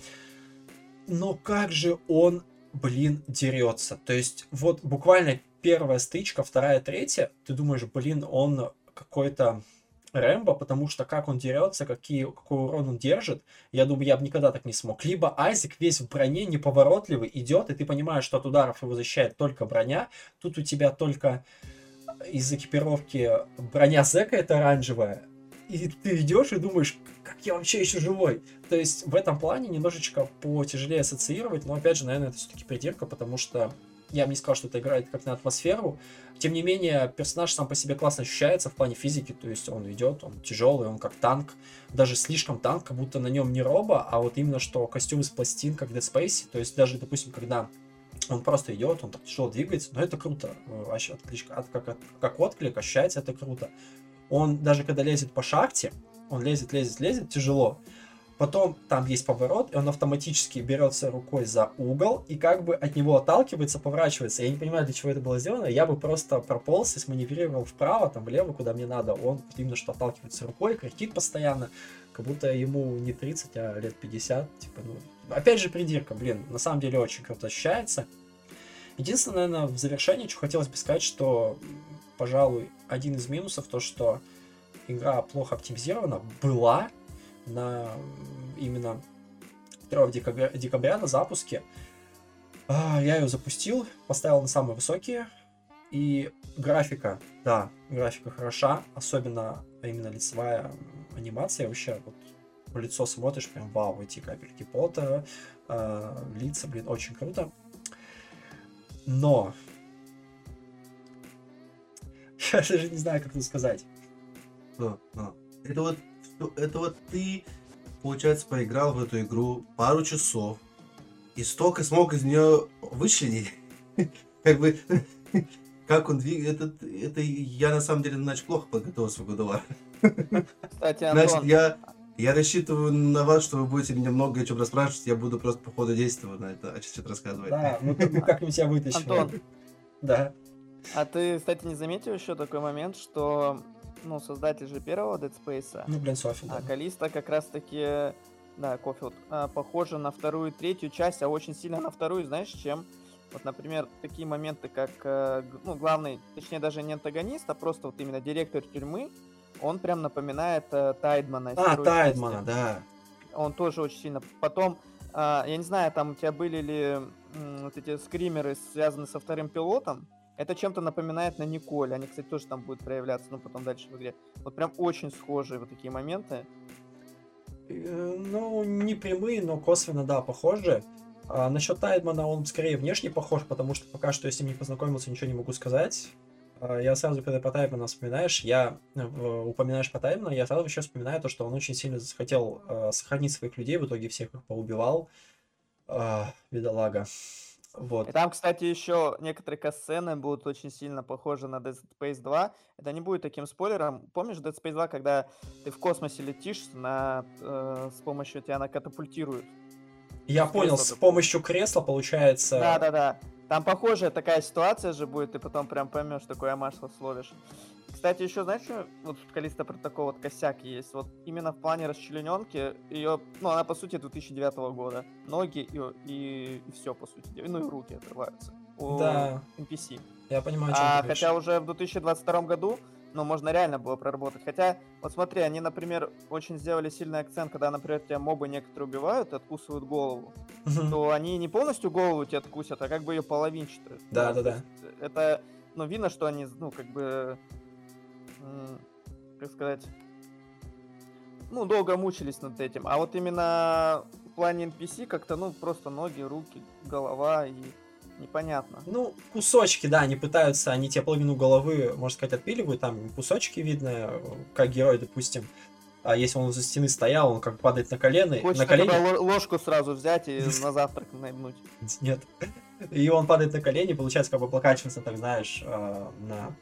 Но как же он, блин, дерется. То есть вот буквально первая стычка, вторая, третья, ты думаешь, блин, он какой-то Рэмбо, потому что как он дерется, какие, какой урон он держит, я думаю, я бы никогда так не смог. Либо Айзек весь в броне, неповоротливый, идет, и ты понимаешь, что от ударов его защищает только броня, тут у тебя только из экипировки броня Зека это оранжевая, и ты идешь и думаешь, как я вообще еще живой. То есть в этом плане немножечко потяжелее ассоциировать, но опять же, наверное, это все-таки придирка, потому что Я бы не сказал, что это играет как на атмосферу. Тем не менее, персонаж сам по себе классно ощущается в плане физики, то есть он идет, он тяжелый, он как танк, даже слишком танк, как будто на нем не роба, а вот именно что костюм из пластин, как в Dead Space, то есть даже, допустим, когда он просто идет, он так тяжело двигается, но это круто, э, вообще отклик, от, как, от- как отклик, ощущается это круто. Он даже когда лезет по шахте, он лезет, лезет, лезет, тяжело, Потом там есть поворот, и он автоматически берется рукой за угол и как бы от него отталкивается, поворачивается. Я не понимаю, для чего это было сделано. Я бы просто прополз и сманеврировал вправо, там влево, куда мне надо. Он именно что отталкивается рукой, кричит постоянно, как будто ему не 30, а лет 50. Типа, ну, опять же придирка, блин, на самом деле очень круто ощущается. Единственное, наверное, в завершении, что хотелось бы сказать, что, пожалуй, один из минусов, то, что игра плохо оптимизирована, была на именно 1 декабря, декабря на запуске. А, Я ее запустил, поставил на самые высокие. И графика, да, графика хороша, особенно именно лицевая анимация. Вообще, вот в лицо смотришь, прям вау, эти капельки пота, а, лица, блин, очень круто. Но я даже не знаю, как это сказать. А, а. Это вот, это вот ты, получается, поиграл в эту игру пару часов и столько смог из нее вычленить. Как бы, как он двигается, это, это я на самом деле, значит, плохо подготовился в Годовар. Кстати, Значит, Антон, я, я рассчитываю на вас, что вы будете меня много о чем расспрашивать, я буду просто по ходу действия на это а что-то рассказывать. Да, мы, как- мы как-нибудь тебя вытащим. Антон, Да. а ты, кстати, не заметил еще такой момент, что ну, создатель же первого Dead Space, Ну, блин, Софи, да. а Калиста как раз-таки, да, Кофилд, а, похожа на вторую и третью часть, а очень сильно на вторую, знаешь, чем? Вот, например, такие моменты, как, э, ну, главный, точнее, даже не антагонист, а просто вот именно директор тюрьмы, он прям напоминает э, Тайдмана. А, второй части. Тайдмана, да. Он тоже очень сильно. Потом, а, я не знаю, там у тебя были ли м, вот эти скримеры, связанные со вторым пилотом. Это чем-то напоминает на Николь. Они, кстати, тоже там будут проявляться, ну, потом дальше в игре. Вот прям очень схожие вот такие моменты. Э, Ну, не прямые, но косвенно, да, похожи. А насчет Тайдмана он скорее внешне похож, потому что пока что я с ним не познакомился, ничего не могу сказать. А, Я сразу, когда про Тайдмана вспоминаешь, я э, упоминаешь про Тайдмана, я сразу еще вспоминаю то, что он очень сильно хотел э, сохранить своих людей, в итоге всех их поубивал. А, Бедолага. Вот. И там, кстати, еще некоторые касцены будут очень сильно похожи на Dead Space 2. Это не будет таким спойлером. Помнишь Dead Space 2, когда ты в космосе летишь, на, э, с помощью тебя она катапультирует? Я с понял, с помощью кресла получается... Да-да-да. Там похожая такая ситуация же будет, ты потом прям поймешь, такой амаш словишь. Кстати, еще знаешь, что вот в Калиста про такой вот косяк есть? Вот именно в плане расчлененки ее, ну, она по сути 2009 года. Ноги и, и, все, по сути, ну и руки отрываются. У Да. NPC. Я понимаю, о чем А, ты говоришь. хотя уже в 2022 году, ну, можно реально было проработать. Хотя, вот смотри, они, например, очень сделали сильный акцент, когда, например, тебя мобы некоторые убивают и откусывают голову то они не полностью голову тебе откусят, а как бы ее половинчатую. Да, да, да. Это, ну, видно, что они, ну, как бы, как сказать, ну, долго мучились над этим. А вот именно в плане NPC как-то, ну, просто ноги, руки, голова и непонятно. Ну, кусочки, да, они пытаются, они тебе половину головы, можно сказать, отпиливают, там кусочки видно, как герой, допустим. А если он за стены стоял, он как бы падает на колено, Хочется на колени, ложку сразу взять и на завтрак наебнуть. нет, и он падает на колени, получается, как бы облокачивается, так знаешь, э, на,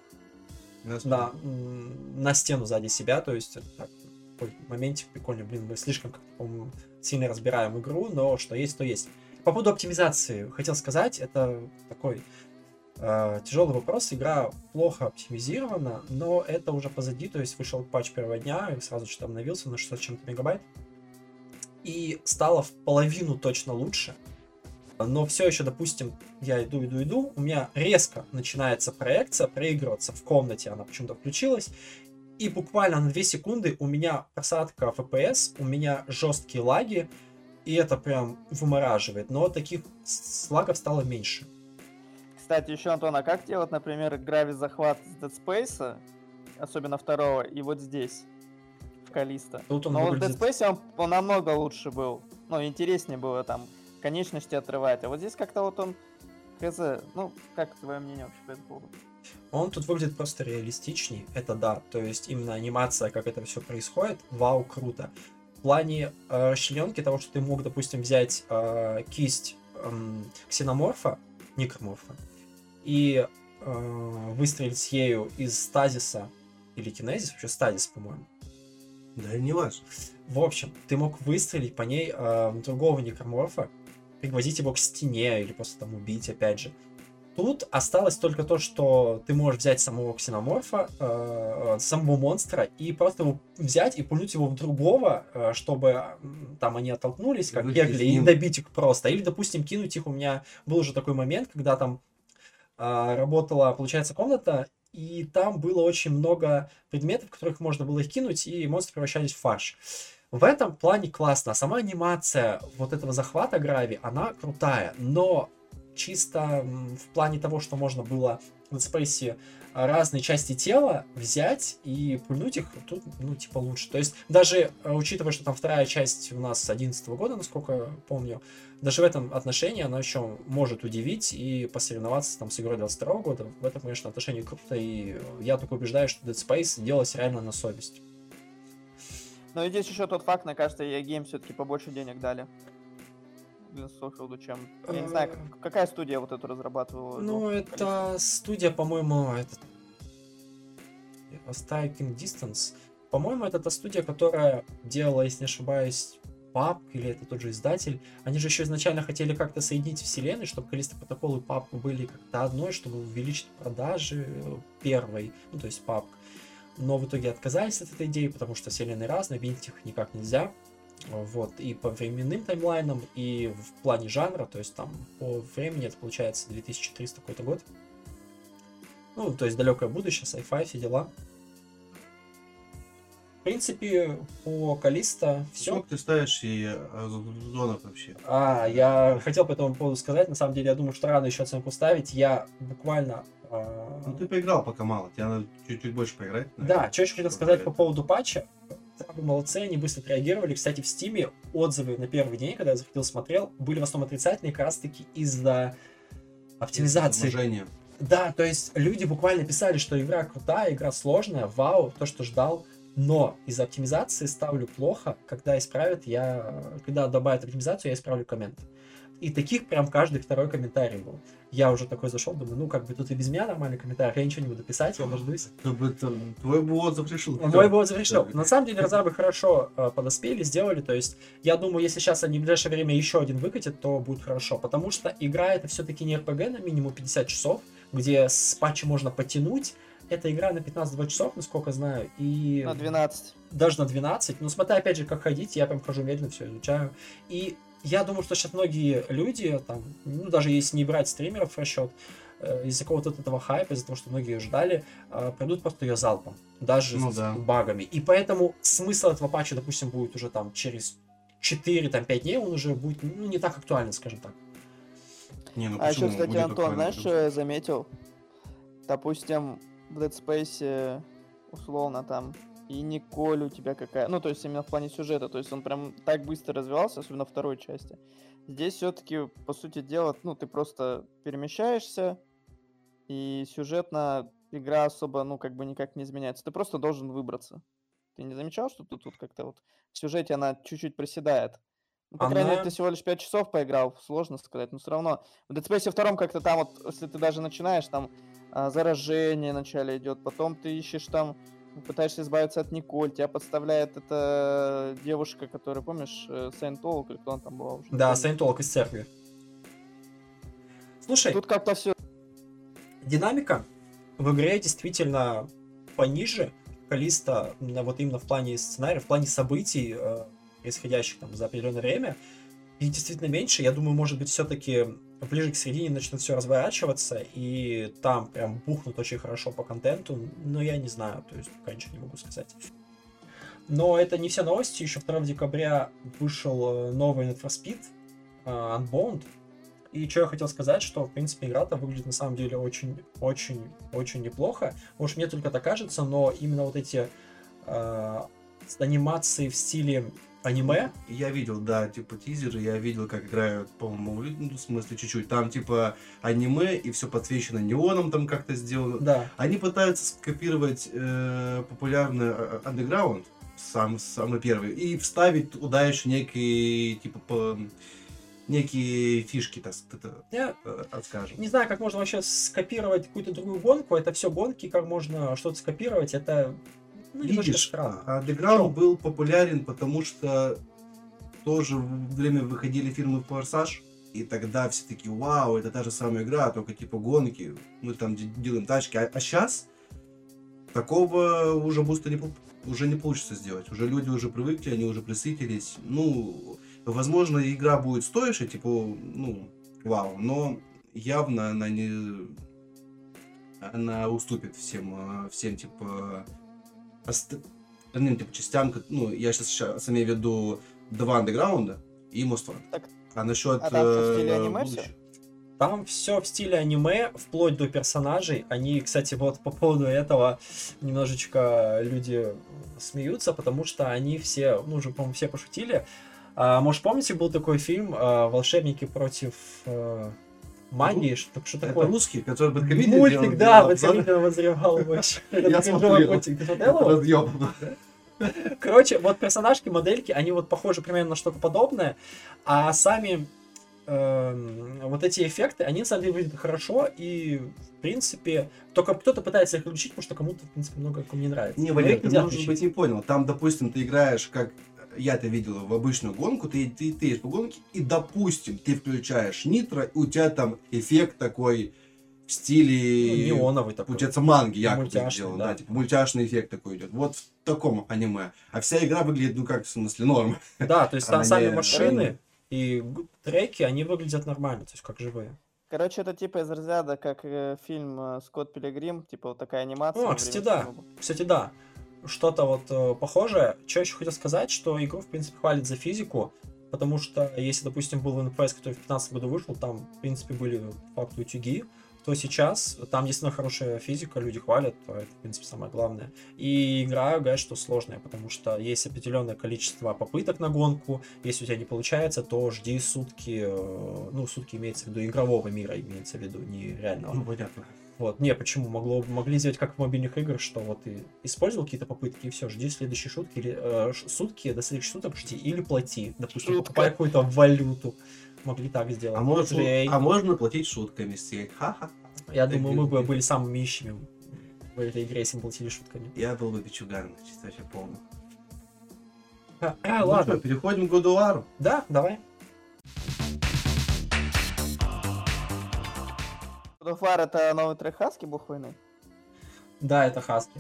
на, м, на стену сзади себя, то есть это так, такой моментик прикольный, блин, мы слишком, как-то, по-моему, сильно разбираем игру, но что есть, то есть. По поводу оптимизации, хотел сказать, это такой тяжелый вопрос, игра плохо оптимизирована, но это уже позади, то есть вышел патч первого дня, и сразу что-то обновился на 600 с чем-то мегабайт, и стало в половину точно лучше, но все еще, допустим, я иду, иду, иду, у меня резко начинается проекция проигрываться в комнате, она почему-то включилась, и буквально на 2 секунды у меня просадка FPS, у меня жесткие лаги, и это прям вымораживает, но таких лагов стало меньше. Кстати, еще, Антон, а как делать, например, грави захват с Dead Space, особенно второго, и вот здесь, в Калиста? Тут он Но вот в выглядит... Dead Space он, он намного лучше был. Ну, интереснее было там конечности отрывать. А вот здесь как-то вот он Хз, ну, как твое мнение вообще по этому поводу? Он тут выглядит просто реалистичней, это да. То есть именно анимация, как это все происходит, вау, круто. В плане э, расчлененки того, что ты мог, допустим, взять э, кисть эм, ксеноморфа, некроморфа, и э, выстрелить ею из стазиса, или кинезис, вообще стазис, по-моему. Да и не важно. В общем, ты мог выстрелить по ней э, другого некроморфа, пригвоздить его к стене или просто там убить, опять же. Тут осталось только то, что ты можешь взять самого ксеноморфа, э, самого монстра, и просто его взять и пульнуть его в другого, э, чтобы там они оттолкнулись, как бегали, и добить их просто. Или, допустим, кинуть их. У меня был уже такой момент, когда там э, работала, получается, комната, и там было очень много предметов, которых можно было их кинуть, и монстры превращались в фарш. В этом плане классно. А Сама анимация вот этого захвата Грави, она крутая, но чисто в плане того, что можно было в Dead разные части тела взять и пульнуть их, тут, ну, типа, лучше. То есть, даже э, учитывая, что там вторая часть у нас с 11 года, насколько помню, даже в этом отношении она еще может удивить и посоревноваться там с игрой 22 года. В этом, конечно, отношении круто, и я только убеждаю, что Dead Space делалось реально на совесть. Но здесь еще тот факт, мне кажется, EA Games все-таки побольше денег дали. Софилду, чем... Я не знаю, как- какая студия вот эту разрабатывала? Ну, это студия, по-моему, этот... Striking Distance. По-моему, это та студия, которая делала, если не ошибаюсь, PUBG, или это тот же издатель. Они же еще изначально хотели как-то соединить вселенные, чтобы Калиста Протокол и PUBG были как-то одной, чтобы увеличить продажи э, первой, ну, то есть PUBG. Но в итоге отказались от этой идеи, потому что вселенные разные, объединить их никак нельзя. Вот, и по временным таймлайнам, и в плане жанра, то есть там по времени это получается 2300 какой-то год. Ну, то есть далекое будущее, sci-fi, все дела. В принципе, по Калиста все. Сколько ты ставишь и э, зонов вообще? А, я хотел по этому поводу сказать, на самом деле, я думаю, что рано еще оценку ставить. Я буквально... а, Ну ты поиграл пока мало, тебе надо чуть-чуть больше поиграть. Да, что еще хотел сказать по поводу патча. Молодцы, они быстро отреагировали. Кстати, в Стиме отзывы на первый день, когда я заходил, смотрел, были в основном отрицательные, как раз таки из-за оптимизации. Уважение. Да, то есть люди буквально писали, что игра крутая, игра сложная, вау, то, что ждал. Но из-за оптимизации ставлю плохо, когда исправят, я... Когда добавят оптимизацию, я исправлю коммент. И таких прям каждый второй комментарий был. Я уже такой зашел, думаю, ну как бы тут и без меня нормальный комментарий, я ничего не буду писать, я дождусь. Чтобы там твой бы отзыв решил. Мой бы отзыв решил. Да. На самом деле разрабы хорошо э, подоспели, сделали. То есть, я думаю, если сейчас они в ближайшее время еще один выкатят, то будет хорошо. Потому что игра это все-таки не RPG на минимум 50 часов, где с патча можно потянуть. Это игра на 15-20 часов, насколько знаю. И На 12. даже на 12. Ну, смотря опять же, как ходить, я прям хожу медленно, все изучаю. И я думаю, что сейчас многие люди, там, ну, даже если не брать стримеров в расчет, э, из-за какого-то вот этого хайпа, из-за того, что многие ее ждали, э, пройдут просто ее залпом, даже Ну с да. багами. И поэтому смысл этого патча, допустим, будет уже там через 4-5 дней, он уже будет, ну, не так актуален, скажем так. Не, ну А еще, кстати, Будет Антон, знаешь, что я заметил? Допустим, в Dead Space, условно, там, и Николь у тебя какая... Ну, то есть именно в плане сюжета. То есть он прям так быстро развивался, особенно второй части. Здесь все-таки, по сути дела, ну, ты просто перемещаешься, и сюжетно игра особо, ну, как бы никак не изменяется. Ты просто должен выбраться. Ты не замечал, что тут, тут как-то вот в сюжете она чуть-чуть приседает? Ну, по крайней мере, Она- ты всего лишь 5 часов поиграл, сложно сказать, но все равно. В Dead Space 2 как-то там вот, если ты даже начинаешь, там а, заражение вначале идет, потом ты ищешь там, пытаешься избавиться от Николь, тебя подставляет эта девушка, которая, помнишь, Сейнтол, или кто она там была уже? Да. Саентолог из церкви. Слушай, Тут как-то все динамика в игре действительно пониже Калиста, вот именно в плане сценария, в плане событий, э, происходящих там за определенное время, их действительно меньше. Я думаю, может быть, все-таки ближе к середине начнет все разворачиваться, и там прям бухнут очень хорошо по контенту, но я не знаю, то есть пока ничего не могу сказать. Но это не все новости. Еще 2 декабря вышел э, новый Need for Speed э, Unbound. И что я хотел сказать, что, в принципе, игра-то выглядит на самом деле очень-очень-очень неплохо. Может, мне только так кажется, но именно вот эти э, анимации в стиле аниме. Я видел, да, типа тизеры, я видел, как играют, по-моему, ну, в смысле чуть-чуть. Там типа аниме и все подсвечено неоном там как-то сделано. Да. Они пытаются скопировать э, популярный э, андеграунд, сам, самый первый, и вставить туда еще некие, типа, по, некие фишки, так, Я э, скажем. не знаю, как можно вообще скопировать какую-то другую гонку. Это все гонки, как можно что-то скопировать. Это ну, Видишь, странно. андеграунд был популярен, потому что тоже в время выходили фильмы «Форсаж», и тогда все такие, вау, это та же самая игра, только типа гонки, мы там де- делаем тачки. А, сейчас такого уже буста не, уже не получится сделать. Уже люди уже привыкли, они уже присытились. Ну, возможно, игра будет стоящая, типа, ну, вау, но явно она не... Она уступит всем, э, всем типа, остальным типа частям, ну, я сейчас имею в виду два андеграунда и. Так, А насчет... а там что, в стиле э, аниме будущего- всё? Там все в стиле аниме, вплоть до персонажей. Они, кстати, вот по поводу этого немножечко люди смеются, потому что они все, ну уже, по-моему, все пошутили. А, может, помните, был такой фильм а, «Волшебники против э, магии», что, что Это такое? русский, который под комедией Мультик, делал- да. Бэткомедиан возревал вообще. Я смотрел. Это разъёб. Короче, вот персонажки, модельки, они вот похожи примерно на что-то подобное, а сами эм, вот эти эффекты, они на самом деле выглядят хорошо, и в принципе, только кто-то пытается их включить, потому что кому-то, в принципе, много кому не нравится. Не, Но Валерий, ты, может быть, не понял. Там, допустим, ты играешь, как я-то видел, в обычную гонку, ты, ты, ты едешь по гонке, и, допустим, ты включаешь нитро, и у тебя там эффект такой в Ну, стиле... неоновый такой. Получается, манги якобы Мультяшный, сделан, да. да. типа мультяшный эффект такой идет. Вот в таком аниме. А вся игра выглядит, ну как, в смысле, норм. Да, то есть там сами не- машины и треки, они выглядят нормально, то есть как живые. Короче, это типа из разряда, как э, фильм э, «Скотт Пилигрим», типа вот такая анимация. О, кстати, да. Кстати, да. Что-то вот э, похожее. Что еще хотел сказать, что игру, в принципе, хвалят за физику, потому что если, допустим, был NPS, который в 2015 году вышел, там, в принципе, были по утюги, то сейчас там действительно хорошая физика, люди хвалят, то это, в принципе, самое главное. И игра, говорят, что сложная, потому что есть определенное количество попыток на гонку, если у тебя не получается, то жди сутки, э, ну, сутки имеется в виду игрового мира, имеется в виду, не реального. Ну, понятно. Вот, не, почему? Могло, могли сделать как в мобильных играх, что вот ты использовал какие-то попытки, и все, жди следующие шутки, или э, сутки, до следующих суток жди, или плати, допустим, Шутка. покупай какую-то валюту. Могли так сделать. А, Ну, может, EA. а можно платить шутками сеть? Ха-ха. Я так думаю, мы бы были самыми ищими в этой игре, если бы платили шутками. Я был бы пичуган, чисто вообще полный. А, а, Ну ладно. что, переходим к Годуару. Да, давай. God of War это новый трек Хаски, бог войны? Да, это Хаски.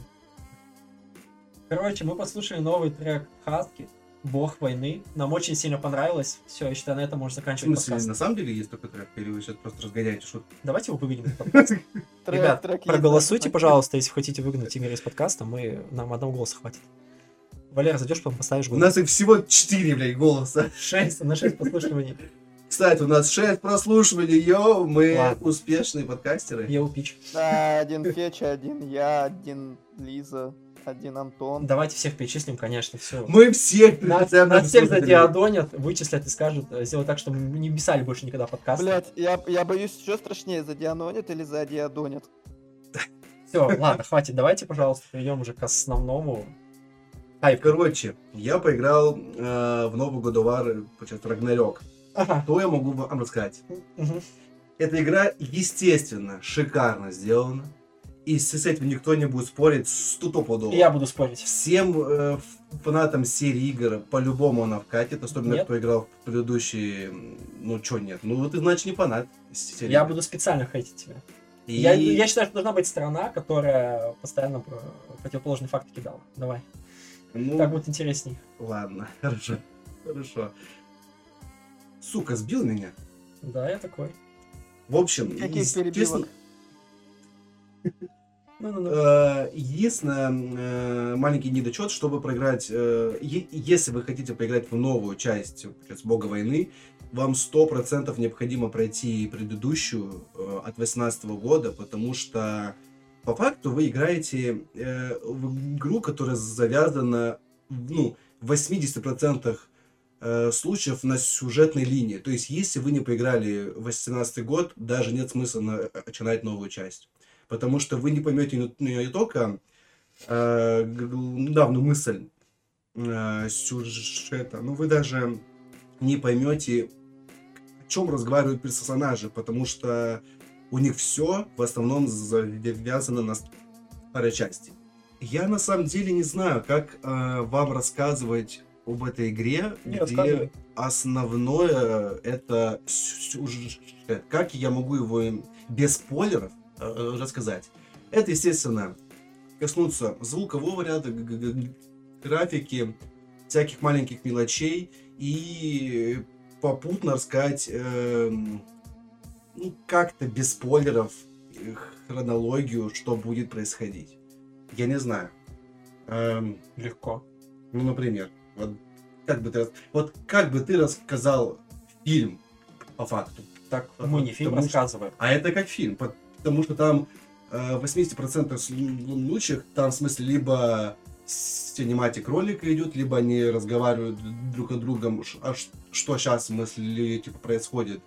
Короче, мы послушали новый трек Хаски, Бог войны. Нам очень сильно понравилось. Все, я считаю, на этом можно В заканчивать смысле, подкаст. на самом деле есть такой трек? Или вы сейчас просто разгоняете шутку? Давайте его выгоним. Трек- Ребят, проголосуйте, пожалуйста, если хотите выгнать Игоря из подкаста, мы нам одного голоса хватит. Валера, зайдешь, потом поставишь У голос. нас их всего 4, блядь, голоса. 6 на 6 послушиваний. Кстати, у нас 6 прослушиваний, йоу, мы Ладно. успешные подкастеры. Я упич. Да, один Феча, один я, один Лиза, один Антон. Давайте всех перечислим, конечно, все. Мы всех Нас, нас всех задиадонят, вычислят и скажут, э, сделать так, чтобы мы не писали больше никогда подкаст. Блять, я, я боюсь, что страшнее, задианонят или задиадонят? Все, ладно, хватит. Давайте, пожалуйста, перейдем уже к основному. Хайп. Короче, я поиграл э, в новый Годовар, получается, Рагнарёк. Ага. Что я могу вам рассказать? Мгм. Эта игра, естественно, шикарно сделана. И с с этим никто не будет спорить стопудово. Я буду спорить. Всем э, фанатам серии игр по-любому она вкатит, особенно Нет. кто играл в предыдущие... Ну, чё нет? Ну, ты, значит, не фанат серии Я буду специально хейтить тебя. И... Я, я считаю, что должна быть страна, которая постоянно про- противоположные факты кидала. Давай. Ну, Так будет интересней. ладно, хорошо. Хорошо. Сука, сбил меня. Да, я такой. В общем, Каких естественно, перебивок? Ну-ну-ну. Э, Единственное, э, маленький недочет, чтобы проиграть, э, если вы хотите поиграть в новую часть Бога войны, вам 100% необходимо пройти предыдущую от 18 года, потому что по факту вы играете в игру, которая завязана, ну, в 80% э, случаев на сюжетной линии. То есть, если вы не поиграли в 18 год, даже нет смысла на- начинать новую часть. Потому что вы не поймете не, не только э, г- г- главную мысль э, сюжета, но вы даже не поймете, о чем разговаривают персонажи, потому что у них все в основном завязано на старой части. Я на самом деле не знаю, как э, вам рассказывать об этой игре, Не где рассказывай. основное это сюжет. Как я могу его без спойлеров э, рассказать? Это, естественно, коснуться звукового ряда, графики, всяких маленьких мелочей и попутно рассказать эм, ну, как-то без спойлеров э, хронологию, что будет происходить. Я не знаю. Эм, Легко. ну, например, вот как бы ты, вот как бы ты рассказал фильм по факту, Так мы не фильм потому что- рассказываем. а это как фильм, потому что там э, в 80% случаев там в смысле либо синематик ролика идет, либо они разговаривают друг о другом, а что сейчас в смысле типа происходит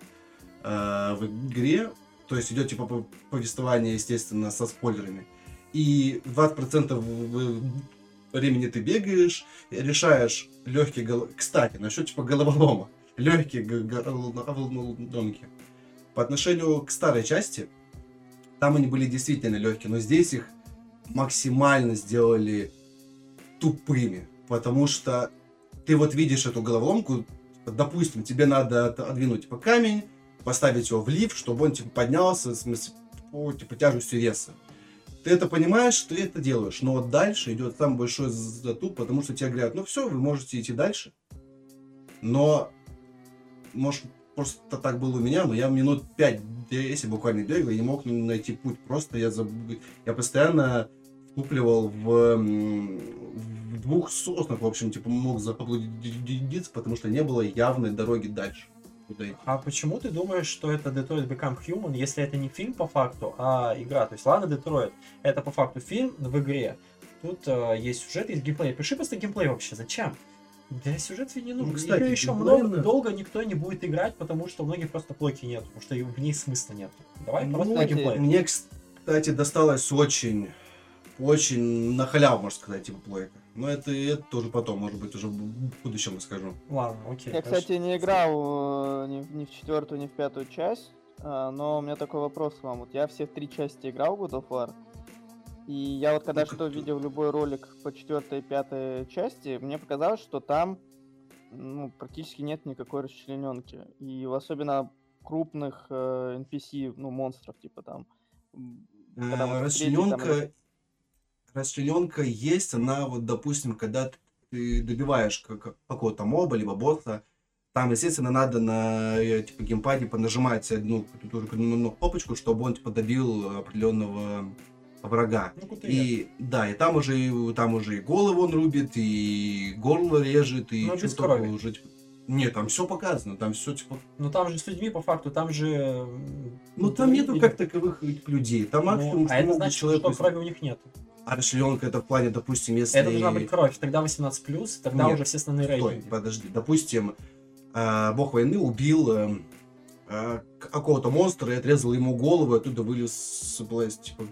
э, в игре, то есть идет типа по- повествование, естественно, со спойлерами. И 20% в- времени ты бегаешь, решаешь легкие гол... Кстати, насчет типа головолома. Легкие головоломки. По отношению к старой части, там они были действительно легкие, но здесь их максимально сделали тупыми, потому что ты вот видишь эту головоломку, допустим, тебе надо от- отодвинуть типа камень, поставить его в лифт, чтобы он типа поднялся, в смысле, по типа тяжестью веса. Ты это понимаешь, ты это делаешь, но вот дальше идет самый большой затуп, потому что тебе говорят, ну все, вы можете идти дальше, но может просто так было у меня, но я минут 5-10 буквально бегал, и не мог найти путь. Просто я заб... я постоянно втупливал в, в двух соснах, в общем, типа мог заблудиться, потому что не было явной дороги дальше. Куда идти. А почему ты думаешь, что это Detroit Become Human, если это не фильм по факту, а игра? То есть, ладно, Детройт, это по факту фильм в игре. Тут э, есть сюжет, есть геймплей. Пиши просто геймплей вообще. Зачем? Для сюжета не нужен. Ну, кстати, Её еще много, да. долго никто не будет играть, потому что у многих просто плойки нет, потому что в ней смысла нет. Давай Ну, просто геймплей. Мне, кстати, досталось очень, очень на халяву, можно сказать, типа плойка. Но это, это тоже потом, может быть, уже в будущем расскажу. Ладно, окей. Я, хорошо. кстати, не играл э, ни, в- ни в четвертую, ни в пятую часть, а, но у меня такой вопрос к вам. Вот я все три части играл в God of War, и я вот когда Ну, что видел любой ролик по четвертой и пятой части, мне показалось, что там ну, практически нет никакой расчлененки. И в особенно крупных э, NPC, ну, монстров, типа там. когда там Расчлененка, расчлененка есть, она вот, допустим, когда ты добиваешь как- какого-то моба, либо босса, там, естественно, надо на э, типа геймпаде понажимать одну эту же ну, кнопочку, чтобы он типа добил определенного врага. Ну, И да, и там уже там уже и голову он рубит, и горло режет, и чё без крови. уже, типа, Нет, там все показано, там все типа. Ну там же с людьми по факту, там же... Ну там нету как таковых людей. Там Ну, максимум, а что это значит, человеку что крови у них нет. А расчлененка это в плане, допустим, если... Это должна быть кровь, тогда 18+, тогда Нет, уже все основные Стой, рейтинги. подожди. Допустим, э, бог войны убил э, э, какого-то монстра и отрезал ему голову, и оттуда вылез была, типа,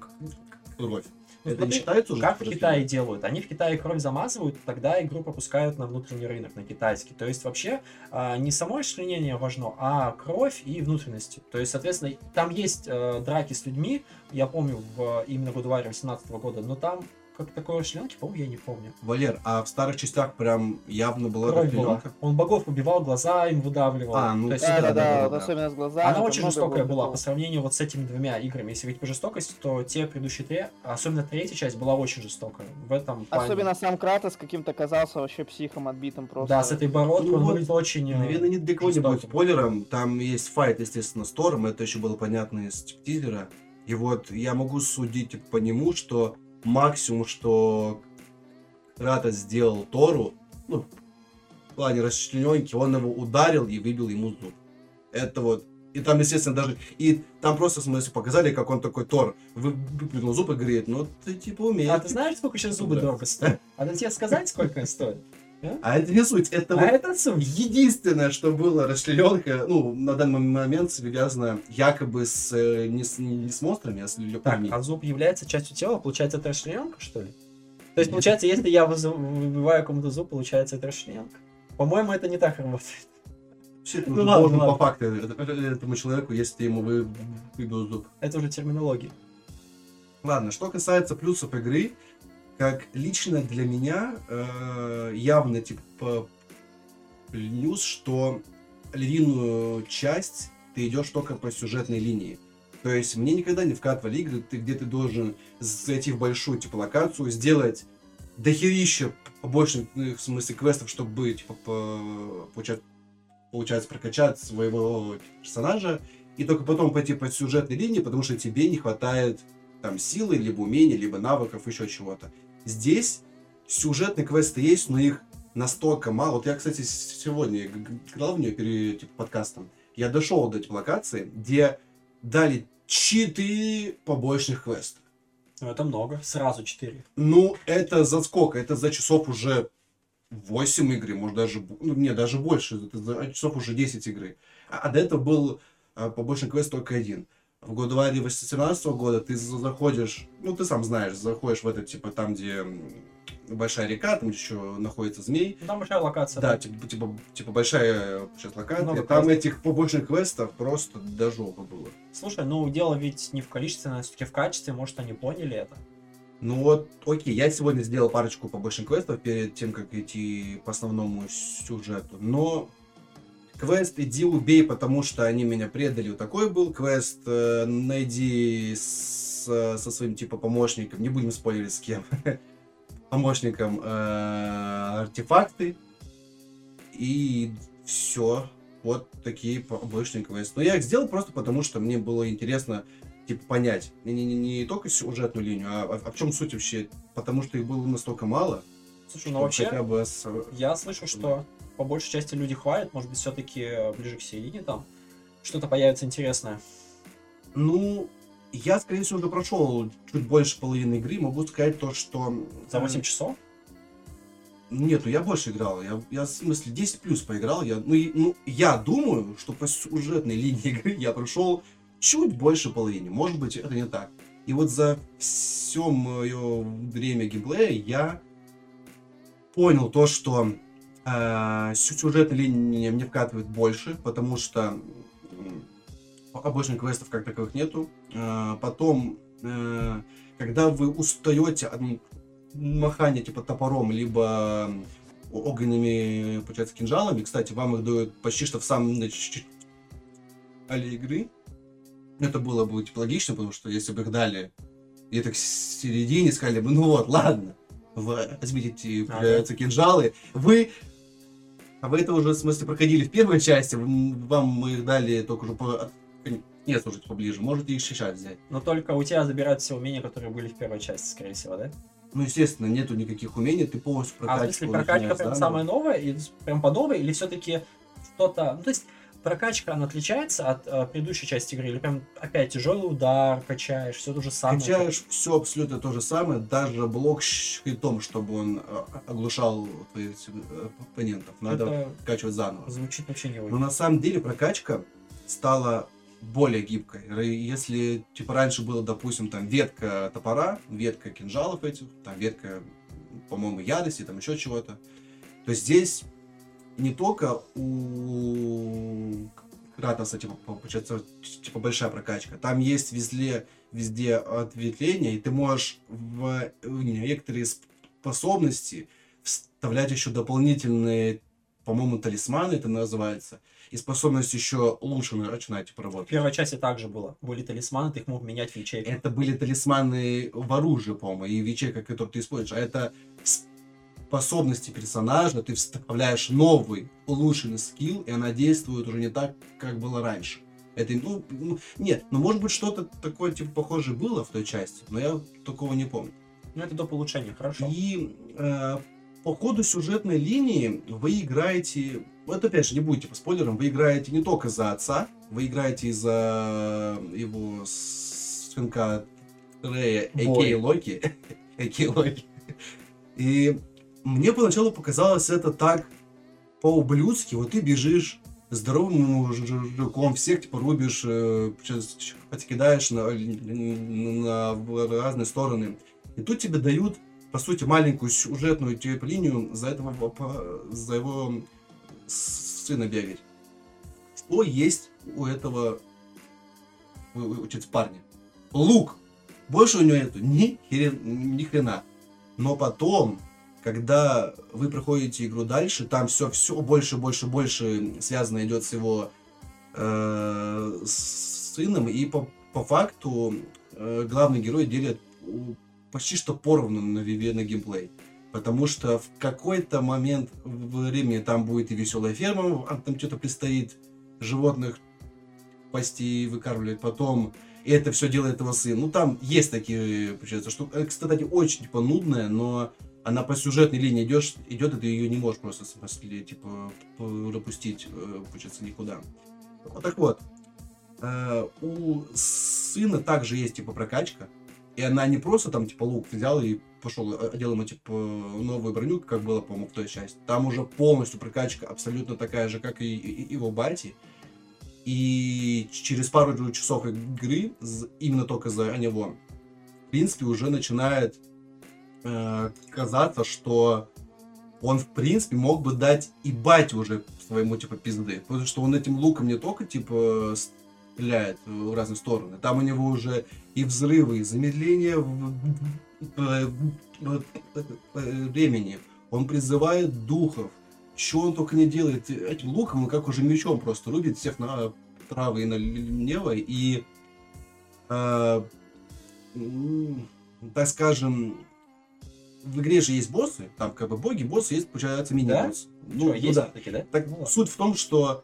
кровь. Ну, это не считается уже? Как в? Китае делают? Они в Китае кровь замазывают, тогда игру пропускают на внутренний рынок, на китайский. То есть вообще а, не само расчленение важно, а кровь и внутренности. То есть, соответственно, там есть э, драки с людьми, я помню, в именно of War 18 года, но там как такой расчленки, по-моему, я не помню. Валер, а в старых частях прям явно была Кровь была. Он богов убивал, глаза им выдавливал. А, ну То есть, да, Да, да, да, особенно с глазами. Она очень жестокая была по сравнению вот с этими двумя играми. Если говорить по жестокости, то те предыдущие три, особенно третья часть, была очень жестокая. В этом плане. Особенно сам Кратос каким-то казался вообще психом отбитым просто. Да, с этой бородкой Ну он вот, выглядел очень... э, Наверное, ни для кого не будет спойлером. Там есть файт, естественно, с Тором. Это еще было понятно из тизера. И вот я могу судить по нему, что максимум, что Кратос сделал Тору, ну, в плане расчлененки, он его ударил и выбил ему зуб. Это вот. И там, естественно, даже... И там просто, в смысле, показали, как он такой Тор вы- выплюнул зуб и говорит, ну, ты типа умеешь. А ты знаешь, сколько сейчас зубы дорого стоят? А тебе сказать, сколько? Да? А это не суть, это А вот это суть. единственное, что было расчлененка, ну, на данный момент связано якобы с, э, не с, не с монстрами, а с Так, людьми. а зуб является частью тела, получается, это расчлененка, что ли? То есть, получается, если я выбиваю кому-то зуб, получается, это расчлененка? По-моему, это не так работает. Вообще, это Ну ладно, ладно. по факту э- э- этому человеку, если ты ему вы- выбил зуб. Это уже терминология. Ладно, что касается плюсов игры, как лично для меня э, явно типа плюс, что львиную часть ты идешь только по сюжетной линии. То есть мне никогда не вкатывали игры, ты, где ты должен зайти в большую типа локацию, сделать дохерища побочных, ну, в смысле квестов, чтобы типа по- получать- получается прокачать своего персонажа, и только потом пойти по сюжетной линии, потому что тебе не хватает там силы, либо умений, либо навыков, еще чего-то. Здесь сюжетные квесты есть, но их настолько мало. Вот я, кстати, сегодня играл в нее перед типа, подкастом. Я дошел до этих локаций, где дали 4 побочных квеста. Ну, это много. Сразу 4. Ну, это за сколько? Это за часов уже 8 игры, может даже, ну, не, даже больше, это за часов уже 10 игры. А, а до этого был а, побочный квест только один. В War 2017 года ты за- заходишь, ну, ты сам знаешь, заходишь в этот, типа, там, где большая река, там еще находится змей, Ну, там большая локация. да, типа, типа, типа большая сейчас локация. Много Там квестов. этих побочных квестов просто до жопы было. Слушай, ну, дело ведь не в количестве, а все-таки в качестве. Может, они поняли это. Ну вот, окей, я сегодня сделал парочку побочных квестов перед тем, как идти по основному сюжету. Но квест «Иди убей, потому что они меня предали» вот такой был. Квест э, «Найди с- со своим типа помощником», не будем спойлерить с кем, помощником э, артефакты. И все. Вот такие побочные квесты. Но я их сделал просто потому, что мне было интересно типа понять не, не, не, не только сюжетную линию, а, а, а в чем суть вообще? Потому что их было настолько мало. Слушай, ну вообще, хотя бы с- я слышу, что по большей части люди хвалят. Может быть, все-таки ближе к середине там что-то появится интересное. Ну, я, скорее всего, уже прошел чуть больше половины игры. Могу сказать то, что... За э, 8 часов? Нету, я больше играл. Я, я в смысле 10 плюс поиграл. Я, ну, и- ну, я думаю, что по сюжетной линии игры я прошел чуть больше половины. Может быть, это не так. И вот за все мое время геймплея я понял то, что э, сю- сюжетная линия мне вкатывает больше, потому что м, обычных квестов как таковых нету. Э, потом, э, когда вы устаете от махания типа топором, либо огненными, получается, кинжалами, кстати, вам их дают почти что в самом начале игры, это было бы типа, логично, потому что если бы их дали где-то к середине, сказали бы, ну вот, ладно, возьмите эти, Ага. получается, кинжалы, вы а вы это уже, в смысле, проходили в первой части, вам мы дали только уже по... Нет, слушайте, поближе, можете их сейчас взять. Но только у тебя забирают все умения, которые были в первой части, скорее всего, да? Ну, естественно, нету никаких умений, ты полностью А в прокачку смысле, прокачка прям самая новая, и прям по новой, или все-таки что-то... Ну, то есть, прокачка, она отличается от э, предыдущей части игры, или прям опять тяжелый удар качаешь, все то же самое? Качаешь все абсолютно то же самое, даже блок щитом, чтобы он э, оглушал твоих э, оппонентов. Надо Это качивать заново. звучит вообще не Но очень. на самом деле прокачка стала более гибкой. Если, типа, раньше было, допустим, там ветка топора, ветка кинжалов этих, там ветка, по-моему, ядости, там еще чего-то, то здесь не только у Кратоса, типа, получается, типа, большая прокачка. Там есть везде, везде ответвления, и ты можешь в в некоторые способности вставлять еще дополнительные, по-моему, талисманы это называется, и способность еще лучше начинать типа, В первой части также было. Были талисманы, ты их мог менять в ячейках. Это были талисманы в оружии, по-моему, и в ячейках, которые ты используешь. А это способности персонажа, ты вставляешь новый, улучшенный скилл, и она действует уже не так, как было раньше. Это, ну, ну, нет, ну, может быть, что-то такое, типа, похожее было в той части, но я такого не помню. Ну, это доп. улучшения, хорошо. И э, по ходу сюжетной линии вы играете, вот опять же, не будете по спойлерам, вы играете не только за отца, вы играете за его сынка Рея, Бой. а.к.а. Локи, а.к.а. Локи. И мне поначалу показалось это так по-ублюдски. Вот ты бежишь здоровым мужиком, всех типа рубишь, э, подкидаешь на, на, в разные стороны. И тут тебе дают, по сути, маленькую сюжетную типа, линию за этого за его сына бегать. Что есть у этого учиться парня? Лук. Больше у него нету ни, хрен, ни хрена. Но потом, когда вы проходите игру дальше, там все, все больше, больше, больше связано идет с его э, сыном, и по, по факту э, главный герой делит почти что поровну на, на геймплей. Потому что в какой-то момент времени там будет и веселая ферма, а там что-то предстоит животных пасти и выкармливать. Потом и это все делает его сын. Ну, там есть такие, получается, что, э, кстати, очень, типа, нудная, но она по сюжетной линии идешь, идет, и ты ее не можешь просто, смысле, типа, пропустить, э, получается, никуда. Вот так вот. Э, У сына также есть, типа, прокачка, и она не просто там, типа, лук взял и пошел, э, одел ему, типа, новую броню, как было, по-моему, в той части. Там уже полностью прокачка абсолютно такая же, как и, и- его бати. И через пару часов игры, именно только за него, в принципе, уже начинает э, казаться, что он, в принципе, мог бы дать и бать уже своему, типа, пизды. Потому что он этим луком не только, типа, стреляет в разные стороны. Там у него уже и взрывы, и замедление времени. Он призывает духов. Что он только не делает этим луком, он как уже мечом просто рубит всех направо и налево. И, э, так скажем, в игре же есть боссы, там как бы боги, боссы, есть, получается, мини-босс. Ну, ну есть да. такие, да? Так Ну, ладно. суть в том, что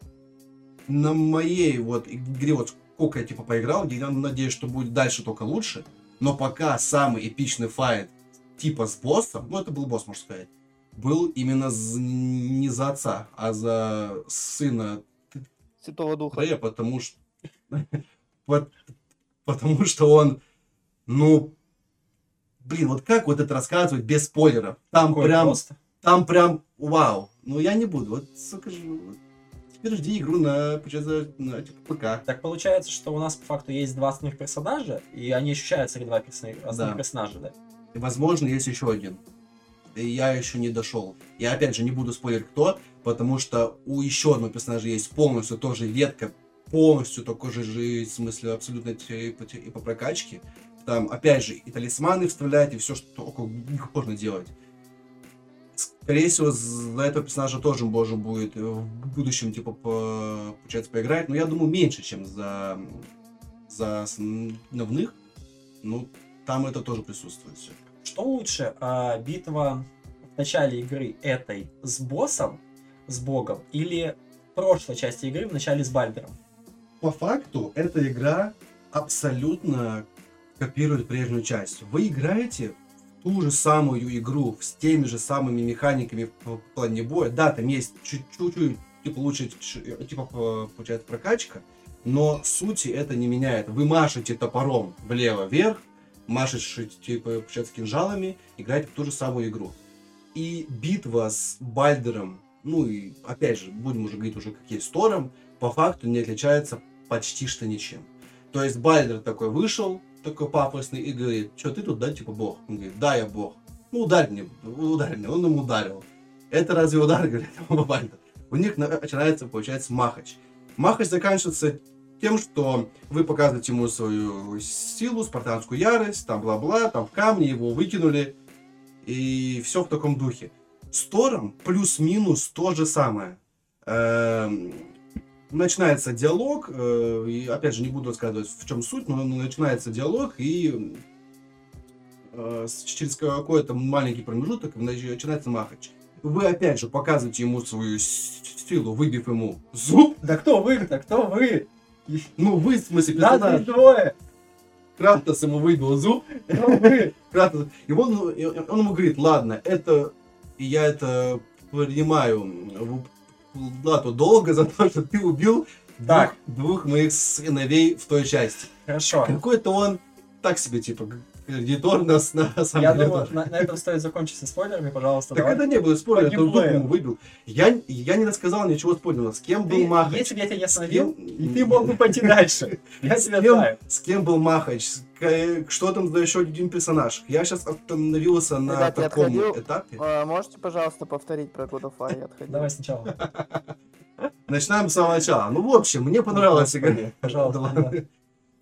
на моей вот игре, вот сколько я типа поиграл, я надеюсь, что будет дальше только лучше, но пока самый эпичный файт типа с боссом, ну это был босс, можно сказать, был именно з- не за отца, а за сына Святого Духа. Рэя, потому что потому что он, ну, блин, вот как вот это рассказывать без спойлеров? Там Такое прям просто. там прям вау. Ну я не буду. Вот, сука же, вот теперь жди игру на, получается, на типа, ПК. Так получается, что у нас по факту есть два основных персонажа, и они ощущаются как два основных Да. персонажа, да? И, возможно, есть еще один. И я еще не дошел. Я опять же не буду спойлерить кто, потому что у еще одного персонажа есть полностью тоже ветка, полностью такой же, же в смысле абсолютно типа, и по прокачке. Там опять же и талисманы вставлять, и все, что только можно делать. Скорее всего, за этого персонажа тоже можно будет в будущем, типа, по, получается, поиграть. Но я думаю, меньше, чем за, за основных. Ну, там это тоже присутствует все. Что лучше, а, битва в начале игры этой с боссом, с богом, или в прошлой части игры в начале с Бальдером? По факту, эта игра абсолютно копирует прежнюю часть. Вы играете ту же самую игру с теми же самыми механиками в плане боя. Да, там есть чуть-чуть типа лучше ч- типа по- получается прокачка, но сути это не меняет. Вы машете топором влево-вверх, машешь типа получается кинжалами, играете в ту же самую игру. И битва с Бальдером, ну и опять же, будем уже говорить уже как есть Тором, по факту не отличается почти что ничем. То есть Бальдер такой вышел, такой пафосный, и говорит, что ты тут, да, типа бог? Он говорит, да, я бог. Ну, ударь мне, ударь мне. Он ему ударил. Это разве удар, говорит Бальдер? У них на- начинается, получается, махач. Махач заканчивается тем, что вы показываете ему свою силу, спартанскую ярость, там бла-бла, там в камни его выкинули, и все в таком духе. С плюс-минус то же самое. Эм, начинается диалог, э, и опять же не буду рассказывать в чем суть, но начинается диалог, и э, через какой-то маленький промежуток нач- начинается махач. Вы опять же показываете ему свою силу, выбив ему зуб. Да кто вы-то, кто вы? Ну, вы, в смысле, персонаж. здесь двое! Кратос ему выбил зуб. Кто вы? Кратос. И он, он ему говорит, ладно, это я это принимаю в плату долга за то, что ты убил двух, Так. двух моих сыновей в той части. Хорошо. Какой-то он так себе, типа, кредитор нас на самом Я деле думаю, на, на этом стоит закончить со спойлерами, пожалуйста. Так давай. это не было По это духом геймплею. выбил. Я, я не рассказал ничего спорного. С кем был Ты- Махач? если бы я тебя не остановил, кем- и ты мог бы пойти дальше. Я тебя знаю. с кем был Махач? Что там за еще один персонаж? Я сейчас остановился на таком этапе. А, можете, пожалуйста, повторить про God of War? Я отходил. Давай сначала. Начинаем с самого начала. Ну, в общем, мне понравилась игра. Пожалуйста.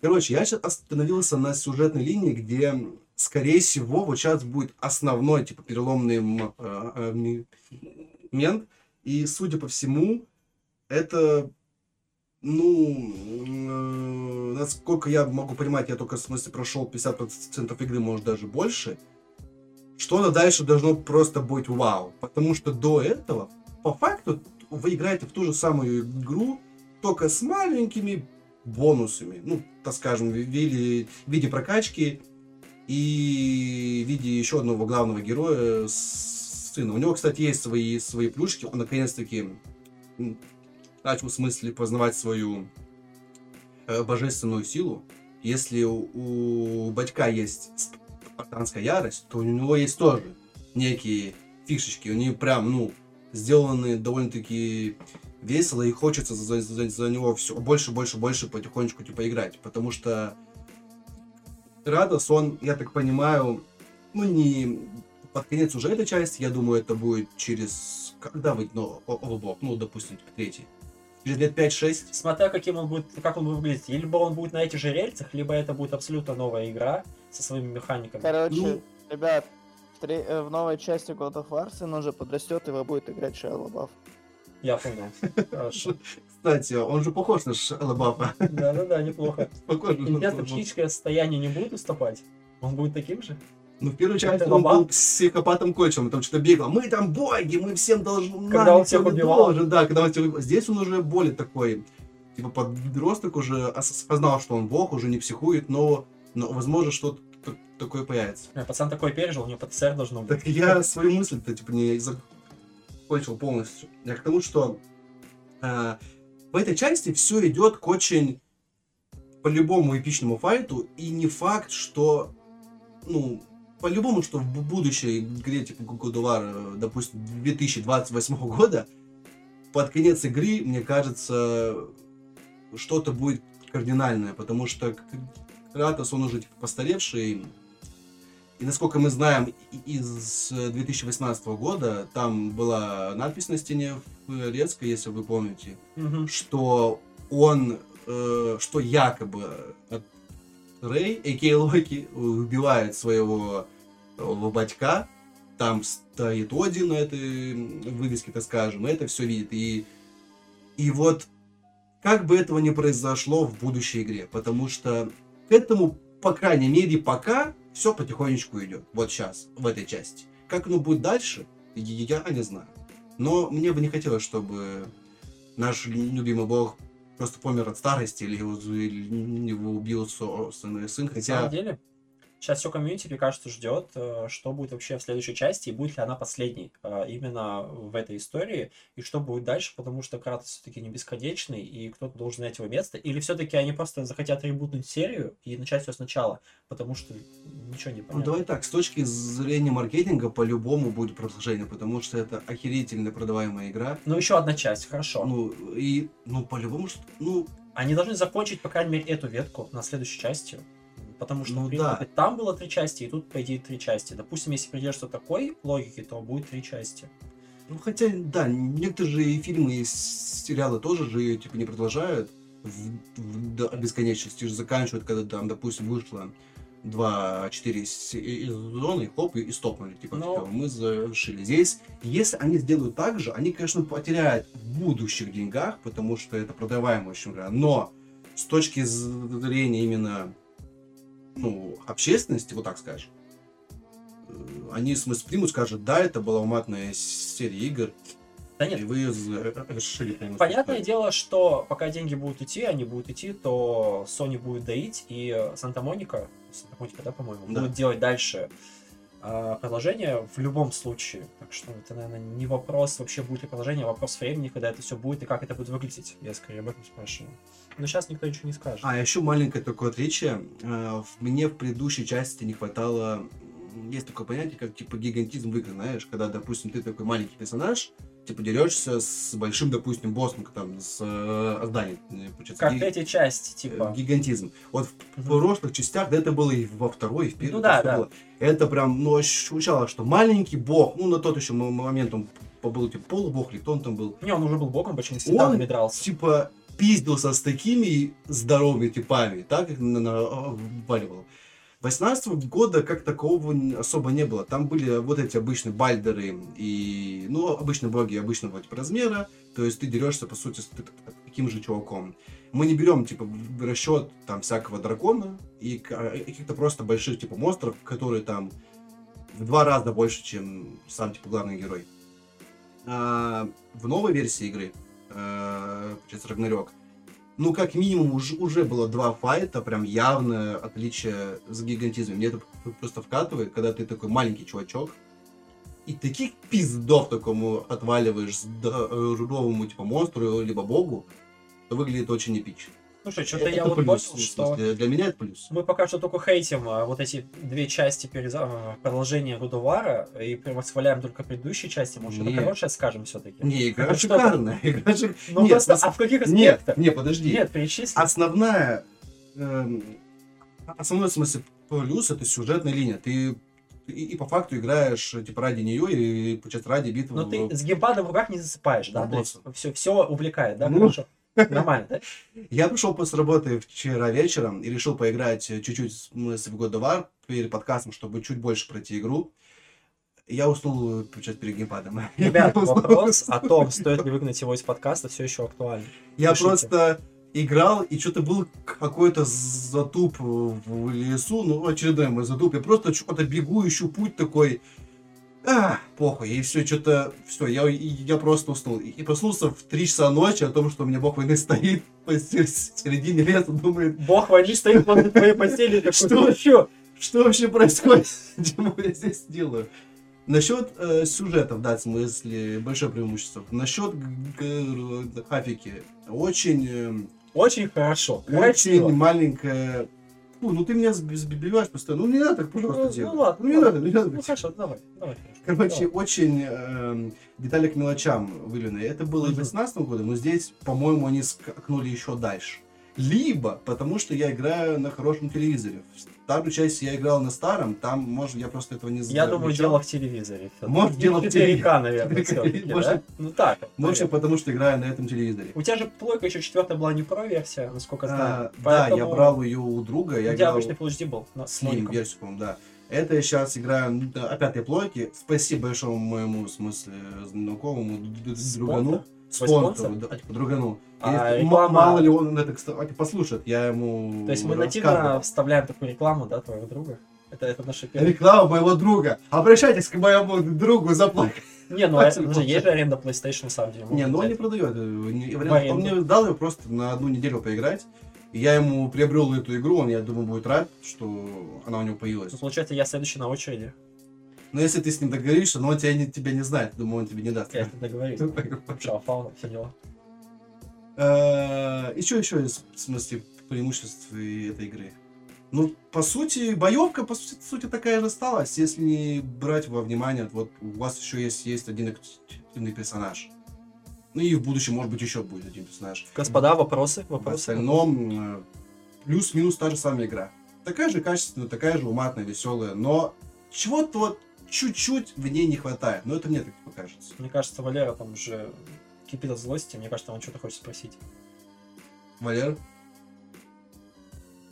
Короче, я сейчас остановился на сюжетной линии, где, скорее всего, вот сейчас будет основной, типа, переломный м- э, э, ми- момент. И, судя по всему, это, ну, э, насколько я могу понимать, я только, в смысле, прошел 50% игры, может, даже больше. Что-то дальше должно просто быть вау. Потому что до этого, по факту, вы играете в ту же самую игру, только с маленькими бонусами. Ну, так скажем, в виде, в виде прокачки и в виде еще одного главного героя сына. У него, кстати, есть свои, свои плюшки. Он наконец-таки начал в смысле познавать свою э, божественную силу. Если у, у батька есть спартанская ярость, то у него есть тоже некие фишечки. Они прям, ну, сделаны довольно-таки весело и хочется за, за- за него все больше, больше, больше потихонечку типа играть. Потому что Радос, он, я так понимаю, ну не под конец уже этой части, я думаю, это будет через... Когда выйдет ну, о- Overblock? Ну, допустим, типа, третий. Через лет 5-6. Смотря каким он будет, как он будет выглядеть. Либо он будет на этих же рельсах, либо это будет абсолютно новая игра со своими механиками. Короче, Ну. ребят, в, тре- э, в новой части God of War сын уже подрастет, и его будет играть Лабаф. Я понял. Хорошо. Кстати, он же похож на Шелла Баффа. Да-да-да, неплохо. Похож на Баффа. психическое состояние не будет уступать? Он будет таким же? Ну, в части Это он был психопатом конченым, там что-то бегал. Мы там боги, мы всем должны... Когда он всех убивал. должен». Да, когда он всех. Здесь он уже более такой, типа, подросток уже осознал, что он бог, уже не психует, но, но возможно, что-то такое появится. Пацан такой пережил, у него ПТСР должно быть. Так я свою мысль-то, типа, не закончил полностью. Я к тому, что э, в этой части все идет к очень по-любому эпичному файту, и не факт, что, ну, по-любому, что в бу- будущей игре, типа God э, допустим, 2028 года, под конец игры, мне кажется, что-то будет кардинальное, потому что Кратос, он уже типа, постаревший, и насколько мы знаем из э, 2018 года, там была надпись на стене в резко, если вы помните, Мгм. что он, э, что якобы э, Рэй, а.к.а. Локи, убивает своего э, батька, там стоит Один на этой вывеске, так скажем, это все видит. И, и вот как бы этого не произошло в будущей игре, потому что к этому, по крайней мере, пока все потихонечку идет. Вот сейчас, в этой части. Как оно будет дальше, я не знаю. Но мне бы не хотелось, чтобы наш любимый бог просто помер от старости или его, или его убил собственный сын, На хотя... самом деле, сейчас все комьюнити, мне кажется, ждет, э, что будет вообще в следующей части, и будет ли она последней э, именно в этой истории, и что будет дальше, потому что Кратос все-таки не бесконечный, и кто-то должен занять его место, или все-таки они просто захотят ребутнуть серию и начать все сначала, потому что ничего не Ну, понятно. давай так, с точки зрения маркетинга по-любому будет продолжение, потому что это охерительно продаваемая игра. Ну, еще одна часть, хорошо. Ну, и, ну, по-любому, ну, Они должны закончить, по крайней мере, эту ветку на следующей части. Потому что, Ну в принципе, да. там было три части, и тут, по идее, три части. Допустим, если придерживаться такой логики, то будет три части. ну, хотя, да, некоторые же и фильмы, и сериалы тоже же ее, типа, не продолжают в, в- до бесконечности, же заканчивают, когда там, допустим, вышло 2-4 сезона, и хоп, и, и стопнули. Типа, Но- всё, мы завершили. Здесь, если они сделают так же, они, конечно, потеряют в будущих деньгах, потому что это продаваемая очень игра. Но с точки зрения именно ну, общественности, вот так скажем, э, они в смысле примут, скажут, да, это была уматная серия игр, Да и нет, вы решили полностью Понятное историю. дело, что пока деньги будут идти, они будут идти, то Sony будет доить, и Санта-Моника, Санта-Моника, да, по-моему, Да. будет делать дальше продолжение в любом случае. Так что это, наверное, не вопрос вообще будет ли продолжение, а вопрос времени, когда это все будет и как это будет выглядеть. Я скорее об этом спрашиваю. Но сейчас никто ничего не скажет. А еще маленькое такое отличие. Э, Мне в предыдущей части не хватало... Есть такое понятие, как типа гигантизм в играх, знаешь, когда, допустим, ты такой маленький персонаж, типа дерешься с большим, допустим, боссом, там, с э, зданием. э, получается, как ги- третья часть, э, типа. гигантизм. Вот в Мгм. прошлых частях, да, это было и во второй, и в первой. Ну да, да. было. Это прям, ну, ощущало, что маленький бог, ну, на тот еще момент он был, типа, полубог, или кто он там был, Не, он уже был богом, почему всегда Он, дрался. типа, пиздился с такими здоровыми типами, так их на- на- вваливал. 18 года как такового особо не было. Там были вот эти обычные бальдеры и, ну, обычные боги обычного типа размера. То есть ты дерешься, по сути, с таким же чуваком. Мы не берем, типа, в расчет там всякого дракона а, и каких-то просто больших, типа, монстров, которые там в два раза больше, чем сам, типа, главный герой. А, в новой версии игры, э, получается, Рагнарёк, ну, как минимум, уже, уже было два файта, прям явное отличие с гигантизмом. Мне это просто вкатывает, когда ты такой маленький чувачок, и таких пиздов такому отваливаешь здоровому, типа, монстру, либо богу, то выглядит очень эпично. Слушай, что-то Это я вот плюс, понял, что Для меня это плюс. мы пока что только хейтим а, вот эти две части переза- а, продолжения Рудовара и прям восхваляем только предыдущие части. Может, Нет. хорошее скажем все-таки? Не, игра Это что-то- шикарная. Игра шик- Ну Нет, просто, смысле- а в каких Нет, аспектах? не, подожди. Нет, перечисли. Основная, эм, основной смысл плюс это сюжетная линия. Ты и, и по факту играешь типа ради нее и получается ради битвы. Но ты с геймпадом в руках не засыпаешь, да? Ну, То есть все, все увлекает, да? Ну. Хорошо. Нормально, да? Я пришел после работы вчера вечером и решил поиграть чуть-чуть с- War перед подкастом, чтобы чуть больше пройти игру. Я уснул, получается, перед геймпадом. Ребят, вопрос о том, стоит ли выгнать его из подкаста, все еще актуален. Я Пишите. просто играл, и что-то был какой-то затуп в лесу, ну, очередной мой затуп. Я просто что-то бегу, ищу путь такой. А, похуй, и все, что-то, все, я, я просто уснул. И, и проснулся в 3 часа ночи о том, что у меня бог войны стоит посередине середине леса, думает, Бог войны стоит возле твоей постели такой, Что? еще? что вообще происходит, чему я здесь делаю. Насчет э, сюжетов, да, в смысле, большое преимущество. Насчет графики, очень... эм, Очень хорошо. Очень Красиво. маленькая... Фу, ну ты меня сб- сбиваешь постоянно. Ну не надо так, пожалуйста, Ну, делать. ну ладно, Ну не ладно. надо, не надо. Ну хорошо, давай, давай. Короче, Давай. очень эм, детали к мелочам выявлены. Это было и в Мгм. 2018 году, но здесь, по-моему, они скакнули еще дальше. Либо потому, что я играю на хорошем телевизоре. Старую часть я играл на старом, там, может, я просто этого не знаю. Я думаю, дело в телевизоре. Может, дело в 4К, телевизоре. наверное, 4К, всё-таки, да? может. Ну так. Может, потому что играю на этом телевизоре. У тебя же плойка еще четвертая была не про версия, насколько знаю. А, Да, я брал ее у друга. Я тебя обычный Full HD был. на- с Slim версию, по-моему, да. Это я сейчас играю ну, да, опять этой плойке. Спасибо большому моему, в смысле, знакомому другану. Спонсору, другану. А, реклама- Мало ли он это, кстати, послушает, я ему То есть мы нативно вставляем такую рекламу, да, твоего друга? Это, это наша первая... Реклама моего друга. Обращайтесь к моему другу за. Не, ну Так это же есть же аренда PlayStation на самом деле. Не, ну он не продает. э, Он мне дал ее просто на одну неделю поиграть. Я ему приобрел эту игру, он, я думаю, будет рад, что она у него появилась. Ну, получается, я следующий на очереди. Но если ты с ним договоришься, но он тебя не, тебя не знает, думаю, он тебе не даст. Я это договорюсь. Вообще, фауна, все дела. Э, И что еще из, в смысле, преимуществ этой игры? Ну, по сути, боевка, по сути, сути такая же осталась, если не брать во внимание, вот у вас еще есть, есть один активный персонаж. Ну и в будущем, может быть, еще будет один персонаж. Господа, вопросы? В Вопросы? остальном, э, плюс-минус та же самая игра. Такая же качественная, такая же уматная, веселая, но чего-то вот чуть-чуть в ней не хватает. Но это мне так покажется. Мне кажется, Валера там уже кипит от злости. Мне кажется, он что-то хочет спросить. Валер?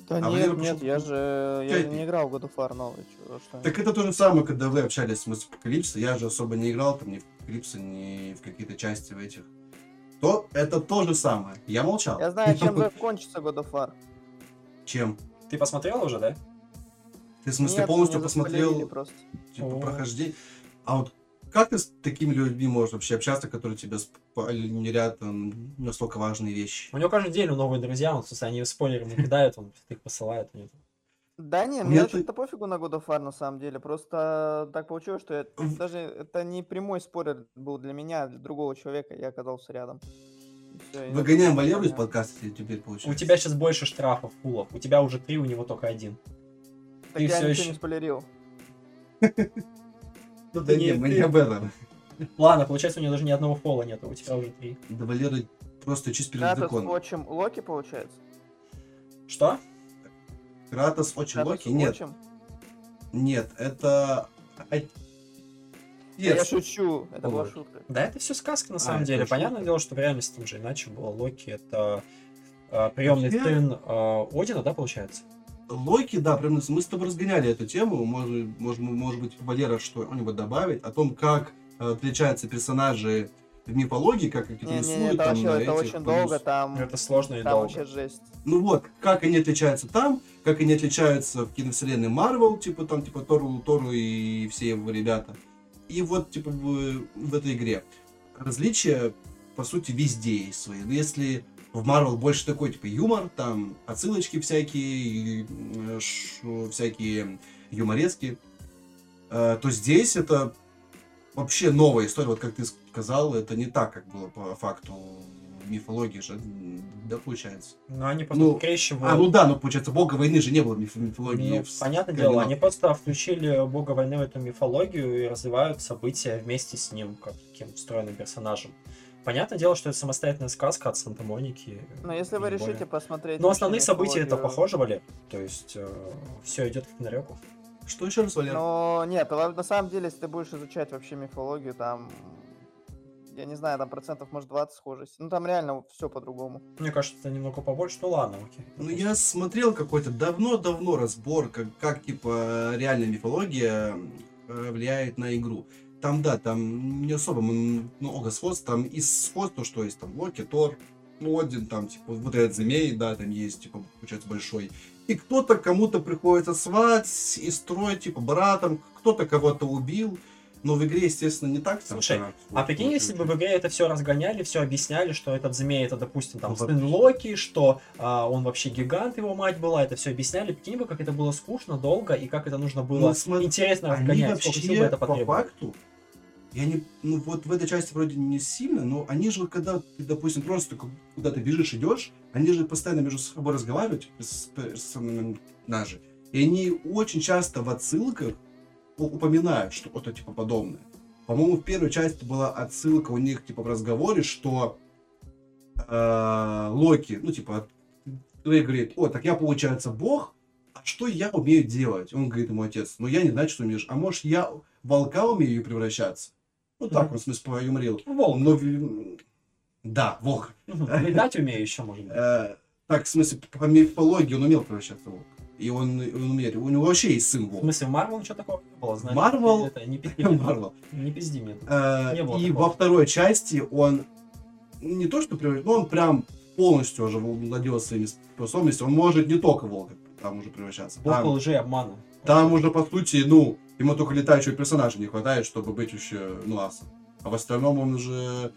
Да А нет, Валера нет, я же я не играл в God of War новый. чё, что Так это то же самое, когда вы общались с Апокалипсом, я же особо не играл там ни в Апокалипсе, ни в какие-то части в этих. То это то же самое. Я молчал. Я знаю, чем закончится God of War. Чем? Ты посмотрел уже, да? Ты в смысле Нет, полностью посмотрел просто. типа О. прохождение? А вот как ты с такими людьми можешь вообще общаться, которые тебе спойлерят м, настолько важные вещи? У него каждый день новые друзья, он, в смысле, они спойлеры не кидают, он их посылает. Нет. Да не, мне вообще-то пофигу на God of War на самом деле. Просто так получилось, что я- даже это не прямой спойлер был для меня, а для другого человека, я оказался рядом. Это Выгоняем Валеру из подкаста теперь получается. У тебя сейчас больше штрафов, фулов. У тебя уже три, у него только один. Так ты я всё ничего ещё- не спойлерил. Ну, Да не, мы не об этом. Ладно, получается, у него даже ни одного фола нету, у тебя уже три. Да Валеры просто чист перед Кратос законом. отчим Локи, получается? Что? Кратос Кратос Локи? Нет, отчим? нет, это... а- Да Я Нет, шучу, это была шутка. Да, это все сказка на А, самом деле. шутка. Понятное дело, что в реальности там же иначе было. Локи это приемный сын э, Одина, да, получается? Локи, да, прям мы с тобой разгоняли эту тему, может, может, может быть, Валера что-нибудь добавить о том, как э, отличаются персонажи в мифологии, как их Не-не-не, рисуют, это там, вообще на это этих, очень плюс. долго, там, Это сложно и там долго. вообще жесть. Ну вот, как они отличаются там, как они отличаются в киновселенной Марвел, типа там, типа Тору, Тору и все его ребята. И вот, типа, в, в этой игре. Различия, по сути, везде есть свои. Но Если в Марвел больше такой, типа, юмор, там, отсылочки всякие, и, э, всякие юморески, э, то здесь это вообще новая история. Вот как ты сказал, это не так, как было по факту мифологии же. Да, получается. Но они просто Ну, скрещивают. А, ну да, ну получается, бога войны же не было в миф- мифологии. Ну, в понятное дело, они просто включили бога войны в эту мифологию и развивают события вместе с ним, как таким встроенным персонажем. Понятное дело, что это самостоятельная сказка от Санта-Моники. Но если вы не более. решите посмотреть... Но основные события это похоже, Валер. То есть все идет как на реку. Что еще раз, Валер? Но нет, на самом деле, если ты будешь изучать вообще мифологию, там, я не знаю, там процентов может 20 схожести. Ну там реально все по-другому. Мне кажется, это немного побольше. Ну ладно, окей. Ну, я смотрел какой-то давно-давно разбор, как, как типа, реальная мифология э, влияет на игру. Там, да, там не особо много сходств. Там из сходств, то, что есть там Локи, Тор, ну, Один, там, типа, вот этот змей, да, там есть, типа, получается, большой. И кто-то кому-то приходится свать и строить, типа, братом, кто-то кого-то убил. Но в игре, естественно, не так. Слушай, так. А прикинь, если бы в игре это все разгоняли, все объясняли, что этот змей это, допустим, там Ну, сын Локи, что а, он вообще гигант, его мать была, это все объясняли. Прикинь бы, как это было скучно, долго, и как это нужно было Ну, смотри, интересно разгонять, сколько сил бы вообще, это по потребовало. факту, я не, ну вот в этой части вроде не сильно, но они же, когда ты, допустим, просто ку- куда-то бежишь, идешь, они же постоянно между собой разговаривают, с персонажи, и они очень часто в отсылках упоминают что-то типа подобное. По-моему, в первой части была отсылка у них типа в разговоре, что э, Локи, ну типа, Рэй говорит, о, так я, получается, бог, а что я умею делать? Он говорит ему, отец, ну я не знаю, что умеешь. А может, я волка умею превращаться? Ну так, Мгм. он, в смысле, поюморил. Волк. Но, в- да, волк. Мгм. Летать умею еще, может быть. Э, так, в смысле, по мифологии он умел превращаться в волка. И он, он умеет. У него вообще есть сын В волк. смысле, в Марвел ничего такого не было, значит, Марвел- это, не, пизди. Марвел. не пизди мне. тут. Э, Не было и такого. во второй части он не то что превращается, но он прям полностью уже владел своими способностями. Он может не только волка там уже превращаться. Бог Там- лжи и обмана. Там уже, по сути, ну, ему только летающего персонажа не хватает, чтобы быть еще, ну, асом. А в остальном он уже...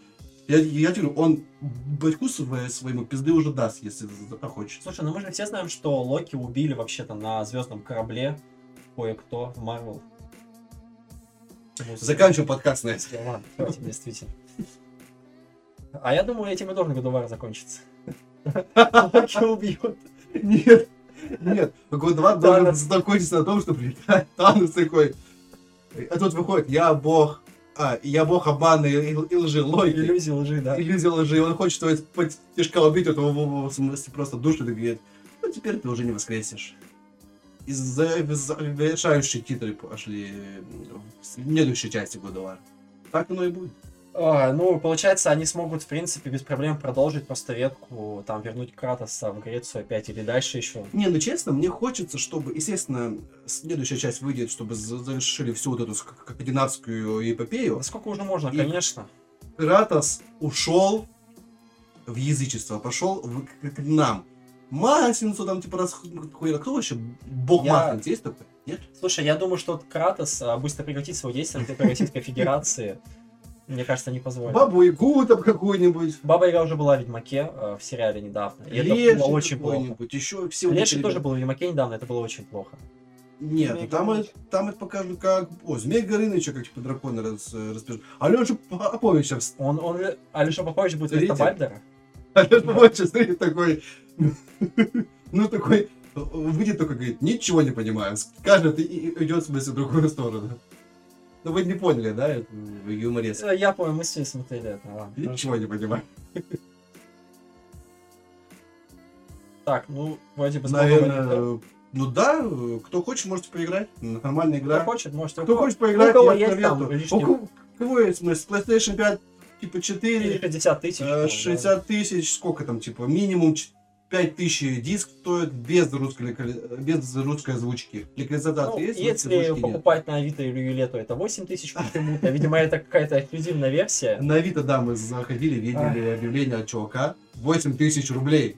Я, я говорю, он батьку своему пизды уже даст, если захочет. Слушай, ну мы же все знаем, что Локи убили вообще-то на звездном корабле кое-кто в Марвел. Ну, Заканчиваем подкаст на этом. Ладно, хватит, действительно. А я думаю, этим и должен Годовар закончиться. Локи убьют. Нет, нет. War должен закончиться на том, что прилетает Танос такой. А тут выходит, я бог... А, я бог обмана и, и лжи, Локи. Иллюзия лжи, да. Иллюзия лжи, и он хочет его тяжка убить, этого в смысле просто душу и говорит, ну теперь ты уже не воскреснешь. И за- завершающие титры пошли в следующей части War. Так оно и будет. А, ну, получается, они смогут, в принципе, без проблем продолжить просто ветку, там, вернуть Кратоса в Грецию опять или дальше еще. Не, ну честно, мне хочется, чтобы, естественно, следующая часть выйдет, чтобы за- завершили всю вот эту скандинавскую эпопею. Да сколько уже можно, И- конечно. Кратос ушел в язычество, пошел в, к, к нам. Маслицу там типа расхуял. Кто вообще бог Я- Масленицы есть такой? Нет? Слушай, я думаю, что Кратос а, быстро прекратит свое действие на террористической федерации. Мне кажется, не позволят. Бабу Ягу там какую-нибудь. Баба Яга уже была в Ведьмаке э, в сериале недавно. И это Леший было очень плохо. Еще все Леший тоже был в Ведьмаке недавно, это было очень плохо. Нет, Змей ну там, Горыныч. это- там это покажут как... О, Змей Горыныча, как типа драконы раз, распишут. Алеша Попович сейчас... Он, он, Алеша Попович будет вместо. Бальдера. Алеша Попович стоит такой... Ну, такой... Выйдет только, говорит, ничего не понимаю. Скажет и и идет в смысле в другую сторону. Ну, вы не поняли, да, это юмореск? Э, Я помню, мы с ним смотрели это. Ладно, Ничего не понимаю. Так, ну, вроде бы. Наверное, ну да, э, кто хочет, можете поиграть. Нормальная игра. Кто хочет, можете. Кто хочет у поиграть, кого я есть там лишний- У кого- есть смысл? PlayStation 5, типа Или 4, 60 тысяч. э, ну, 60 тысяч, сколько там, типа, минимум 5 тысяч диск стоит без русской, без русской озвучки. Ну, Локализация есть, если озвучки нет. покупать на Авито или Юле, то это 8 тысяч почему-то. Видимо, это какая-то эксклюзивная версия. На Авито, да, мы заходили, видели объявление от чувака. 8 тысяч рублей.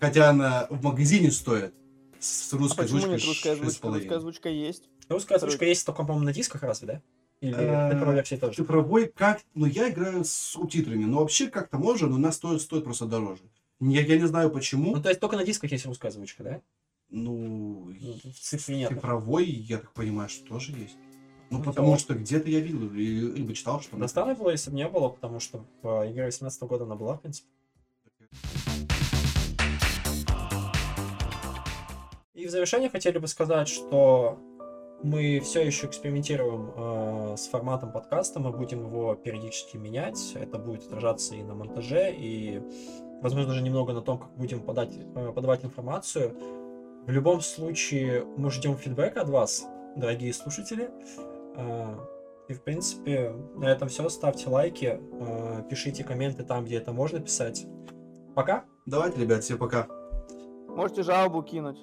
Хотя она в магазине стоит. С А русской почему озвучкой нет русская озвучка? 6,5. Русская озвучка есть. Русская озвучка есть только, по-моему, на дисках разве, да? Или цифровой версии тоже? Цифровой как... Ну, я играю с субтитрами, но вообще как-то можно, но она стоит, стоит просто дороже. Я, я не знаю почему. Ну, то есть только на дисках есть русская озвучка, да? Ну, Ну, В цифре нет. цифровой, я так понимаю, что тоже есть. Ну, Ну, потому да. что где-то я видел, либо читал, что... Достану было, если бы не было, потому что в игре 18 года она была, в принципе. И в завершение хотели бы сказать, что мы все еще экспериментируем э, с форматом подкаста, мы будем его периодически менять, это будет отражаться и на монтаже, и, возможно, даже немного на том, как будем подать, э, подавать информацию. В любом случае, мы ждем фидбэка от вас, дорогие слушатели. Э, и, в принципе, на этом все. Ставьте лайки, э, пишите комменты там, где это можно писать. Пока! Давайте, ребят, все пока. Можете жалобу кинуть.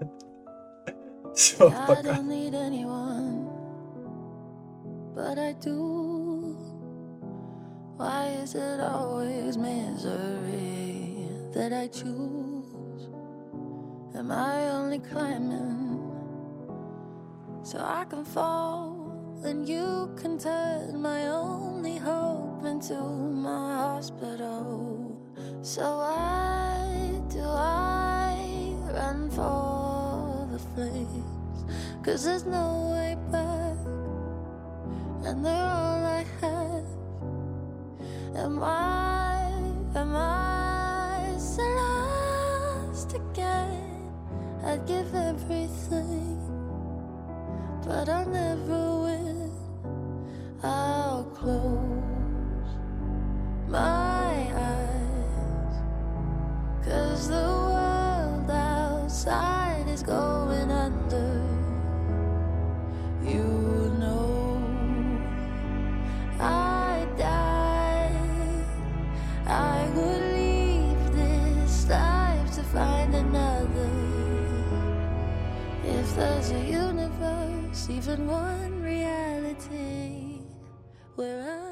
Все, I пока. don't need anyone, but I do. Why is it always misery that I choose? Am I only climbing so I can fall and you can turn my only hope into my hospital? So why do I run for the flames? Cause there's no way back, and they're all I have. Am I, am I so lost again? I'd give everything, but I'll never win. I'll close my eyes, cause the world outside is going even one reality where I